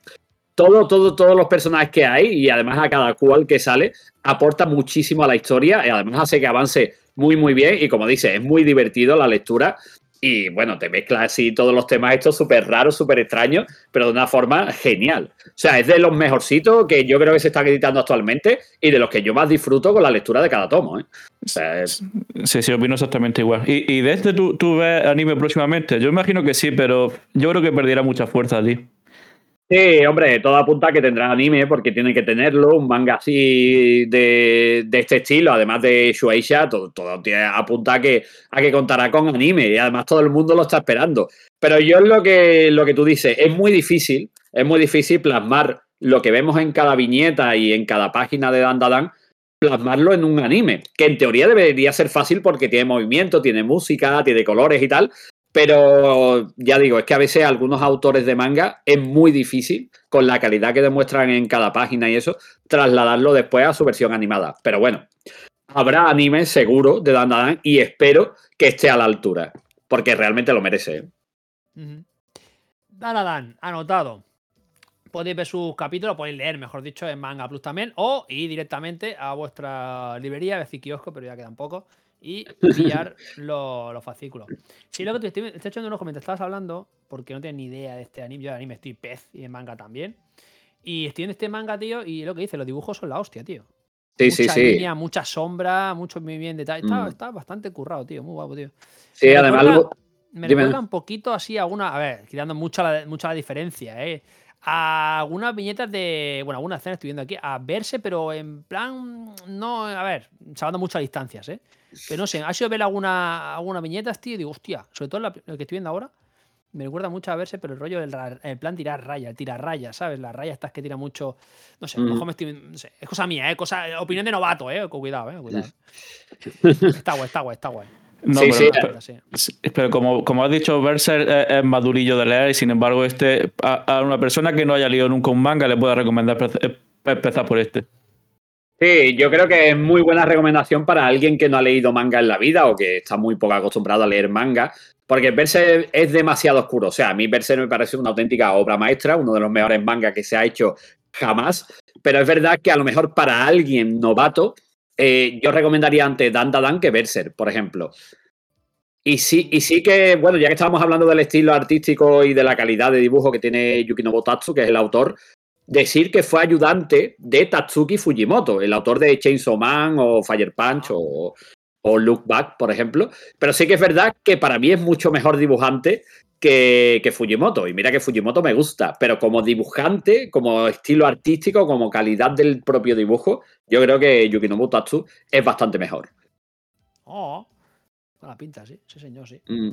todo, todo, todos los personajes que hay y además a cada cual que sale aporta muchísimo a la historia y además hace que avance muy, muy bien. Y como dice, es muy divertido la lectura. Y bueno, te mezcla así todos los temas estos súper raros, súper extraños, pero de una forma genial. O sea, es de los mejorcitos que yo creo que se están editando actualmente y de los que yo más disfruto con la lectura de cada tomo. ¿eh? O sea, es... Sí, sí, opino exactamente igual. ¿Y, y de este tú, tú ves anime próximamente? Yo imagino que sí, pero yo creo que perdiera mucha fuerza allí. Sí, hombre, todo apunta que tendrá anime porque tiene que tenerlo, un manga así de, de este estilo, además de Shueisha, todo, todo apunta a que, a que contará con anime y además todo el mundo lo está esperando. Pero yo lo que, lo que tú dices, es muy difícil, es muy difícil plasmar lo que vemos en cada viñeta y en cada página de Dandadan, plasmarlo en un anime, que en teoría debería ser fácil porque tiene movimiento, tiene música, tiene colores y tal, pero ya digo, es que a veces algunos autores de manga es muy difícil, con la calidad que demuestran en cada página y eso, trasladarlo después a su versión animada. Pero bueno, habrá anime seguro de Dan Dan Dan y espero que esté a la altura, porque realmente lo merece. ¿eh? Ujú. Danadan, anotado. Podéis ver sus capítulos, podéis leer, mejor dicho, en Manga Plus también, o ir directamente a vuestra librería, a decir kiosco, pero ya quedan pocos, y pillar lo- los fascículos. Sí, lo que te estoy, estoy echando unos comentarios, estabas hablando, porque no tienes ni idea de este anime, yo de anime estoy pez y en manga también. Y estoy en este manga, tío, y lo que dice, los dibujos son la hostia, tío. Sí, sí, mucha sí. línea, mucha sombra, mucho muy bien detalle. Está, Mm. está bastante currado, tío, muy guapo, tío. Sí, Me además, recuerda- lo- Me Dime. recuerda un poquito así a alguna. A ver, quitando mucho la, mucha la diferencia, ¿eh? A algunas viñetas de. Bueno, algunas escenas estoy viendo aquí. A verse, pero en plan. No, a ver, salvando muchas distancias, ¿eh? Pero no sé, ha sido ver alguna, alguna viñetas, tío, y digo, hostia, sobre todo la, lo que estoy viendo ahora. Me recuerda mucho a verse, pero el rollo del el plan tirar raya, el tirar raya, ¿sabes? Las rayas estas que tira mucho. No sé, a lo Mm. mejor me estoy. no sé, es cosa mía, ¿eh? Cosa, opinión de novato, ¿eh? Cuidado, ¿eh? Cuidado. Está guay, está guay, está guay. No, Sí, pero, sí. pero- Sí. Sí, Pero como, como has dicho, Berser es, es más durillo de leer y sin embargo este a, a una persona que no haya leído nunca un manga le puedo recomendar em- empezar por este. Sí, yo creo que es muy buena recomendación para alguien que no ha leído manga en la vida o que está muy poco acostumbrado a leer manga, porque Berserk es demasiado oscuro. O sea, a mí Berserk me parece una auténtica obra maestra, uno de los mejores mangas que se ha hecho jamás, pero es verdad que a lo mejor para alguien novato, eh, yo recomendaría antes Dan Dan que Berserk, por ejemplo. Y sí, y sí que, bueno, ya que estábamos hablando del estilo artístico y de la calidad de dibujo que tiene Yukinobu Tatsu, que es el autor, decir que fue ayudante de Tatsuki Fujimoto, el autor de Chainsaw Man o Fire Punch o, o Look Back, por ejemplo. Pero sí que es verdad que para mí es mucho mejor dibujante que, que Fujimoto. Y mira que Fujimoto me gusta, pero como dibujante, como estilo artístico, como calidad del propio dibujo, yo creo que Yukinobu Tatsu es bastante mejor. Oh, la pinta, sí, sí, señor, sí. Mm.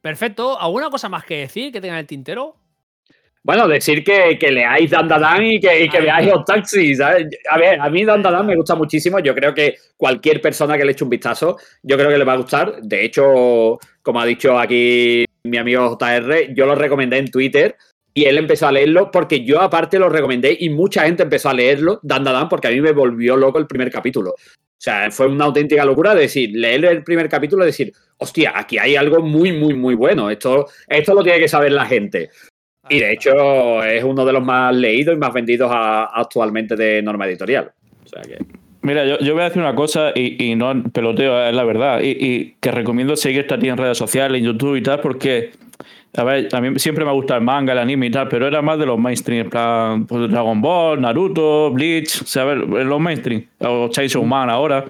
Perfecto. ¿Alguna cosa más que decir que tenga en el tintero? Bueno, decir que, que leáis Dan Dan Dan y que, y que veáis los taxis. ¿sabes? A ver, a mí Dan Dan Dan me gusta muchísimo. Yo creo que cualquier persona que le eche un vistazo, yo creo que le va a gustar. De hecho, como ha dicho aquí mi amigo JR, yo lo recomendé en Twitter y él empezó a leerlo porque yo aparte lo recomendé y mucha gente empezó a leerlo, Dan Dan Dan, porque a mí me volvió loco el primer capítulo. O sea, fue una auténtica locura decir, leer el primer capítulo y decir, hostia, aquí hay algo muy, muy, muy bueno. Esto, esto lo tiene que saber la gente. Y de hecho es uno de los más leídos y más vendidos actualmente de norma editorial. O sea que. Mira, yo, yo voy a decir una cosa y, no peloteo, es la verdad. Y, que recomiendo seguir esta tía en redes sociales, en YouTube y tal, porque, a ver, a mí siempre me gusta el manga, el anime y tal, pero era más de los mainstream, en plan pues, Dragon Ball, Naruto, Bleach, ver, los mainstream, o Chainsaw Man ahora.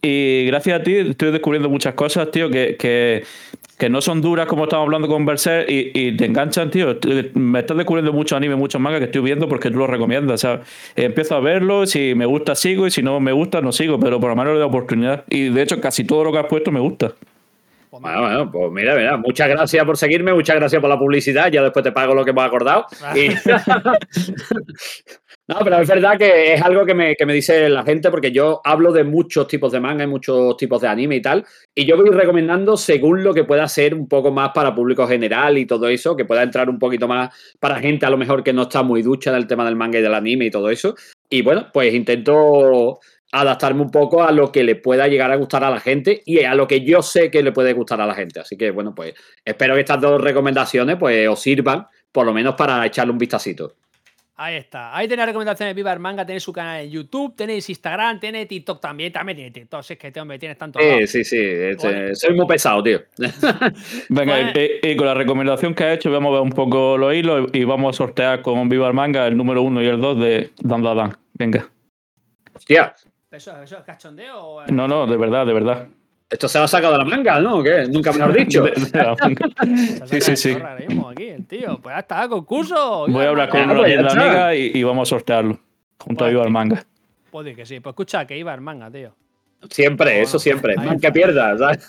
Y gracias a ti estoy descubriendo muchas cosas, tío, que, que, que no son duras como estamos hablando con Berserk y, y te enganchan, tío. Me estás descubriendo muchos anime, muchos mangas que estoy viendo porque tú los recomiendas. O sea, empiezo a verlo, si me gusta sigo y si no me gusta no sigo, pero por lo menos le doy oportunidad. Y de hecho casi todo lo que has puesto me gusta. Pues Bueno, bueno, pues mira, mira, muchas gracias por seguirme, muchas gracias por la publicidad, ya después te pago lo que hemos acordado. Y- no, pero es verdad que es algo que me, que me dice la gente, porque yo hablo de muchos tipos de manga y muchos tipos de anime y tal, y yo voy recomendando según lo que pueda ser un poco más para público general y todo eso, que pueda entrar un poquito más para gente a lo mejor que no está muy ducha del tema del manga y del anime y todo eso. Y bueno, pues intento adaptarme un poco a lo que le pueda llegar a gustar a la gente y a lo que yo sé que le puede gustar a la gente. Así que, bueno, pues espero que estas dos recomendaciones pues os sirvan, por lo menos para echarle un vistacito. Ahí está. Ahí tenéis recomendaciones de Viva el Manga, tenéis su canal en YouTube, tenéis Instagram, tenéis TikTok también, también tiene TikTok. Si es que este hombre tienes tanto. Sí, sí, sí. Este, soy muy pesado, tío. Venga, y, con la recomendación que ha hecho, vamos a ver un poco los hilos y vamos a sortear con Viva el Manga el número uno y el dos de Dan Dan. Venga. Hostia. ¿Eso, ¿Eso es cachondeo? No, no, de verdad, de verdad. Esto se ha sacado de la manga, ¿no? ¿Qué? Nunca me lo has dicho. sí, sí, sí. Aquí, el tío. Pues ya está, concurso. Voy a hablar con una pues amiga y, y, vamos a sortearlo. Junto a Ibar Manga. Puede que sí. Pues escucha, que Ibar Manga, tío. Siempre, eso siempre. Aunque pierdas.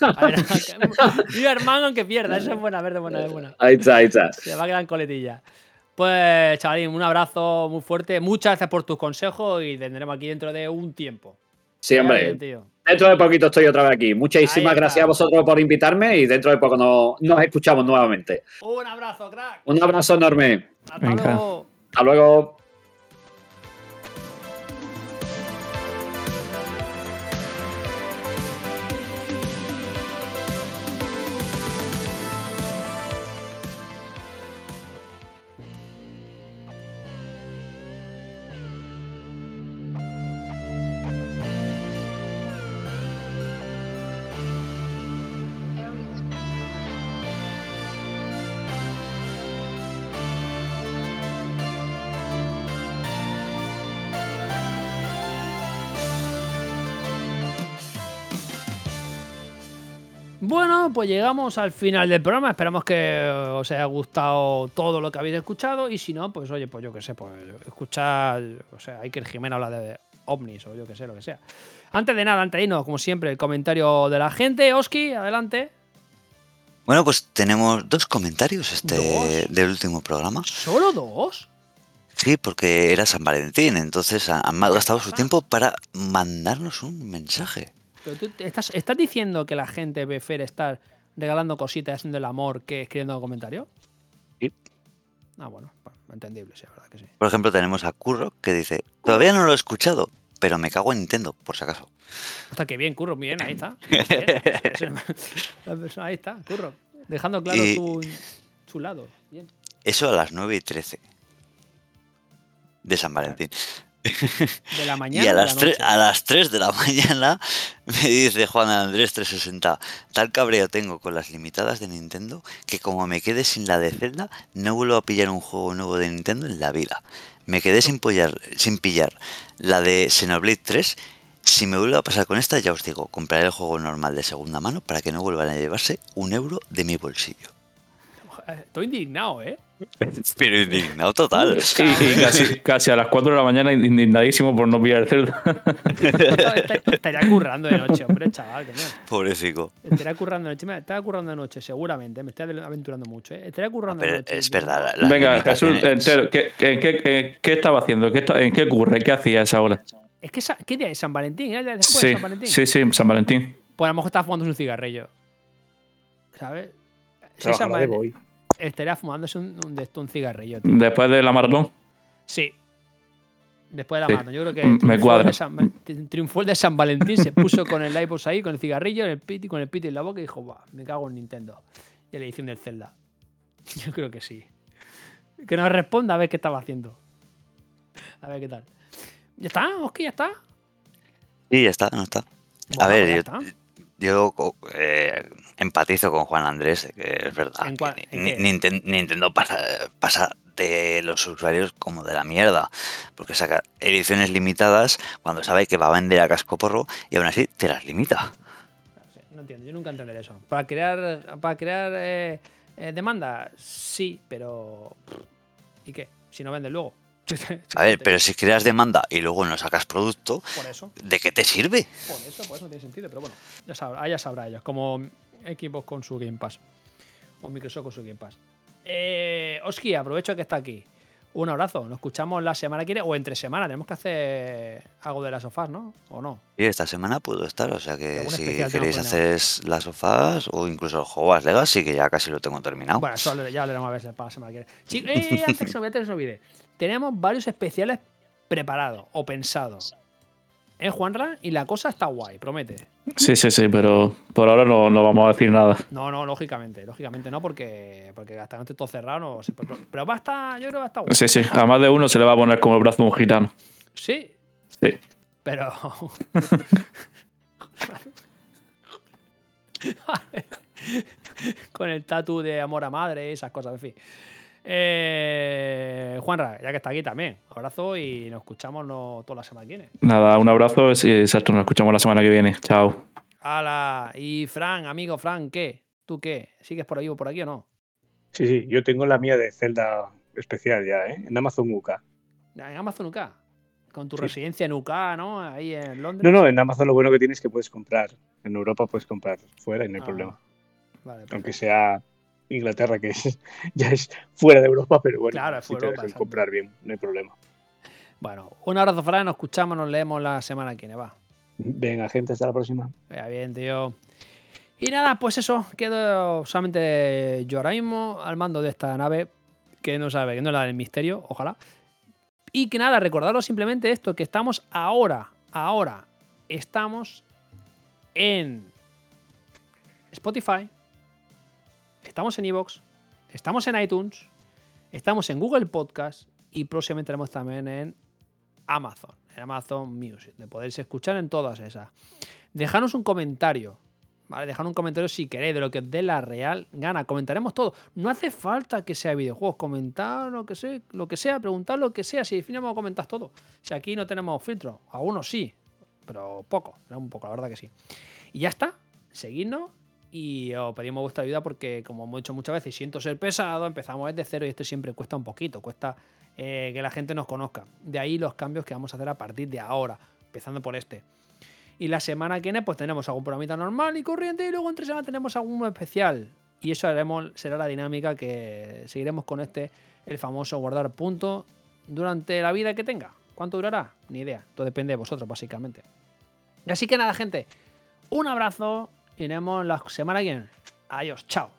Ibar Manga aunque pierda. Eso es buena, verde, buena, es buena. Ahí está, ahí está. Se va a quedar en coletilla. Pues, chavalín, un abrazo muy fuerte. Muchas gracias por tus consejos y tendremos aquí dentro de un tiempo. Sí, hombre. Dentro de poquito estoy otra vez aquí. Muchísimas gracias a vosotros por invitarme y dentro de poco nos, escuchamos nuevamente. Un abrazo, crack. Un abrazo enorme. Hasta luego. Hasta luego. Pues llegamos al final del programa. Esperamos que os haya gustado todo lo que habéis escuchado. Y si no, pues oye, pues yo qué sé, pues escuchar. O sea, hay que el Jimena habla de ovnis o yo qué sé, lo que sea. Antes de nada, antes de irnos, como siempre, el comentario de la gente. Oski, adelante. Bueno, pues tenemos dos comentarios este del último programa. ¿Solo dos? Sí, porque era San Valentín, entonces han gastado su tiempo para mandarnos un mensaje estás, diciendo que la gente prefiere estar regalando cositas haciendo el amor que escribiendo comentarios? Sí. Ah, bueno, entendible, sí, la verdad que sí. Por ejemplo, tenemos a Curro que dice: Todavía no lo he escuchado, pero me cago en Nintendo, por si acaso. Hasta que bien, Curro, bien, ahí está. ahí está, Curro. Dejando claro su, lado. Bien. Eso a las 9 y 13 de San Valentín. De la mañana. y a las, 3, a las 3 de la mañana me dice Juan Andrés 360, tal cabreo tengo con las limitadas de Nintendo que como me quede sin la de Zelda, no vuelvo a pillar un juego nuevo de Nintendo en la vida. Me quedé sin, pillar, sin pillar la de Xenoblade 3. Si me vuelve a pasar con esta, ya os digo, compraré el juego normal de segunda mano para que no vuelvan a llevarse un euro de mi bolsillo. Estoy indignado, ¿eh? Pero indignado total. Y, casi, a las 4 de la mañana indignadísimo por no pillar el cerdo. Estaría currando de noche, hombre, chaval. Pobrecito. Estaría currando de noche. Estaría currando de noche, seguramente. Me estoy aventurando mucho, ¿eh? Estaría currando de noche. Es verdad. Venga, Jesús, entero, ¿qué, qué, qué, estaba haciendo? ¿Qué, ¿En qué ocurre? ¿Qué hacía esa hora? Es que, ¿qué día es? ¿San Valentín? ¿Era después sí, de San Valentín? Sí, sí, San Valentín. Pues a lo mejor estaba fumando un cigarrillo. ¿Sabes? Sí, San Valentín estaría fumándose un, un, cigarrillo. ¿Después de la maratón? Sí. Después de la maratón. Yo creo que me cuadra. triunfó el de San Valentín, se puso con el iPod ahí, con el cigarrillo, el piti, con el piti en la boca y dijo, va, me cago en Nintendo. Y la edición del Zelda. Yo creo que sí. Que nos responda a ver qué estaba haciendo. A ver qué tal. ¿Ya está? ¿Oski, ya está? Sí, ya está, no está. a ver, yo, yo eh, empatizo con Juan Andrés, que es verdad. Nintendo, pasa, de los usuarios como de la mierda, porque saca ediciones limitadas cuando sabe que va a vender a casco porro y aún así te las limita. No entiendo, yo nunca entenderé eso. Para crear, para crear eh, eh, demanda, sí, pero ¿y qué? Si no vende luego. A ver, pero si creas demanda y luego no sacas producto, ¿de qué te sirve? Por eso, por eso no tiene sentido, pero bueno, ya sabrá, ya sabrá ellos, como Xbox con su Game Pass, o Microsoft con su Game Pass. Eh, Oski, aprovecho que está aquí. Un abrazo, nos escuchamos la semana que viene o entre semana. Tenemos que hacer algo de las sofás, ¿no? ¿O no? Sí, esta semana puedo estar, o sea que si queréis hacer las sofás o incluso el juego Legacy, que ya casi lo tengo terminado. Bueno, eso ya lo haremos a ver para la semana que viene. Eh, antes que se me olvide tenemos varios especiales preparados o pensados. ¿eh, Juanra? Y la cosa está guay, promete. Sí, sí, sí, pero por ahora no, no vamos a decir nada. No, no, lógicamente, lógicamente no, porque, porque hasta no esté todo cerrado. No, puede- pero va a estar, yo creo que va a estar guay. Sí, sí, a más de uno se le va a poner como el brazo de un gitano. Sí, Sí. pero. Con el tatu de amor a madre, esas cosas, en fin. Eh, Juanra, ya que está aquí también, abrazo y nos escuchamos no, toda la semana que viene. Nada, un abrazo y exacto, nos escuchamos la semana que viene. Chao. Hala, y Fran, amigo Fran, ¿qué? ¿Tú qué? ¿Sigues por ahí o por aquí o no? Sí, sí, yo tengo la mía de Zelda especial ya, ¿eh? En Amazon UK. En Amazon UK. Con tu Sí. residencia en UK, ¿no? Ahí en Londres. No, no, en Amazon lo bueno que tienes es que puedes comprar. En Europa puedes comprar fuera y no hay Ah, problema. Vale, Aunque sea Inglaterra, que es- ya es fuera de Europa, pero bueno, Claro, si te dejan comprar bien, no hay problema. Bueno, un abrazo, Fran. Nos escuchamos, nos leemos la semana que viene. Va. Venga, gente, hasta la próxima. Vaya bien, tío. Y nada, pues eso, quedo solamente yo ahora mismo al mando de esta nave, que no sabe, que no es la del misterio, ojalá. Y que nada, recordaros simplemente esto, que estamos ahora, ahora, estamos en Spotify, estamos en Evox, estamos en iTunes, estamos en Google Podcast y próximamente estaremos también en Amazon, en Amazon Music, de poderse escuchar en todas esas. Dejanos un comentario, ¿vale? Dejad un comentario si queréis, de lo que os dé la real gana. Comentaremos todo. No hace falta que sea videojuegos, comentar lo que sea, lo que sea, preguntar lo que sea. Si a comentar todo. Si aquí no tenemos filtro, algunos sí, pero poco, un poco, la verdad que sí. Y ya está, seguidnos y os pedimos vuestra ayuda porque, como hemos dicho muchas veces, siento ser pesado, empezamos desde cero y esto siempre cuesta un poquito, cuesta eh, que la gente nos conozca. De ahí los cambios que vamos a hacer a partir de ahora, empezando por este. Y la semana que viene, pues tenemos algún programita normal y corriente, y luego entre semana tenemos algún especial. Y eso haremos, será la dinámica que seguiremos con este, el famoso guardar punto durante la vida que tenga. ¿Cuánto durará? Ni idea. Todo depende de vosotros, básicamente. Así que nada, gente. Un abrazo y la semana que viene. Adiós, chao.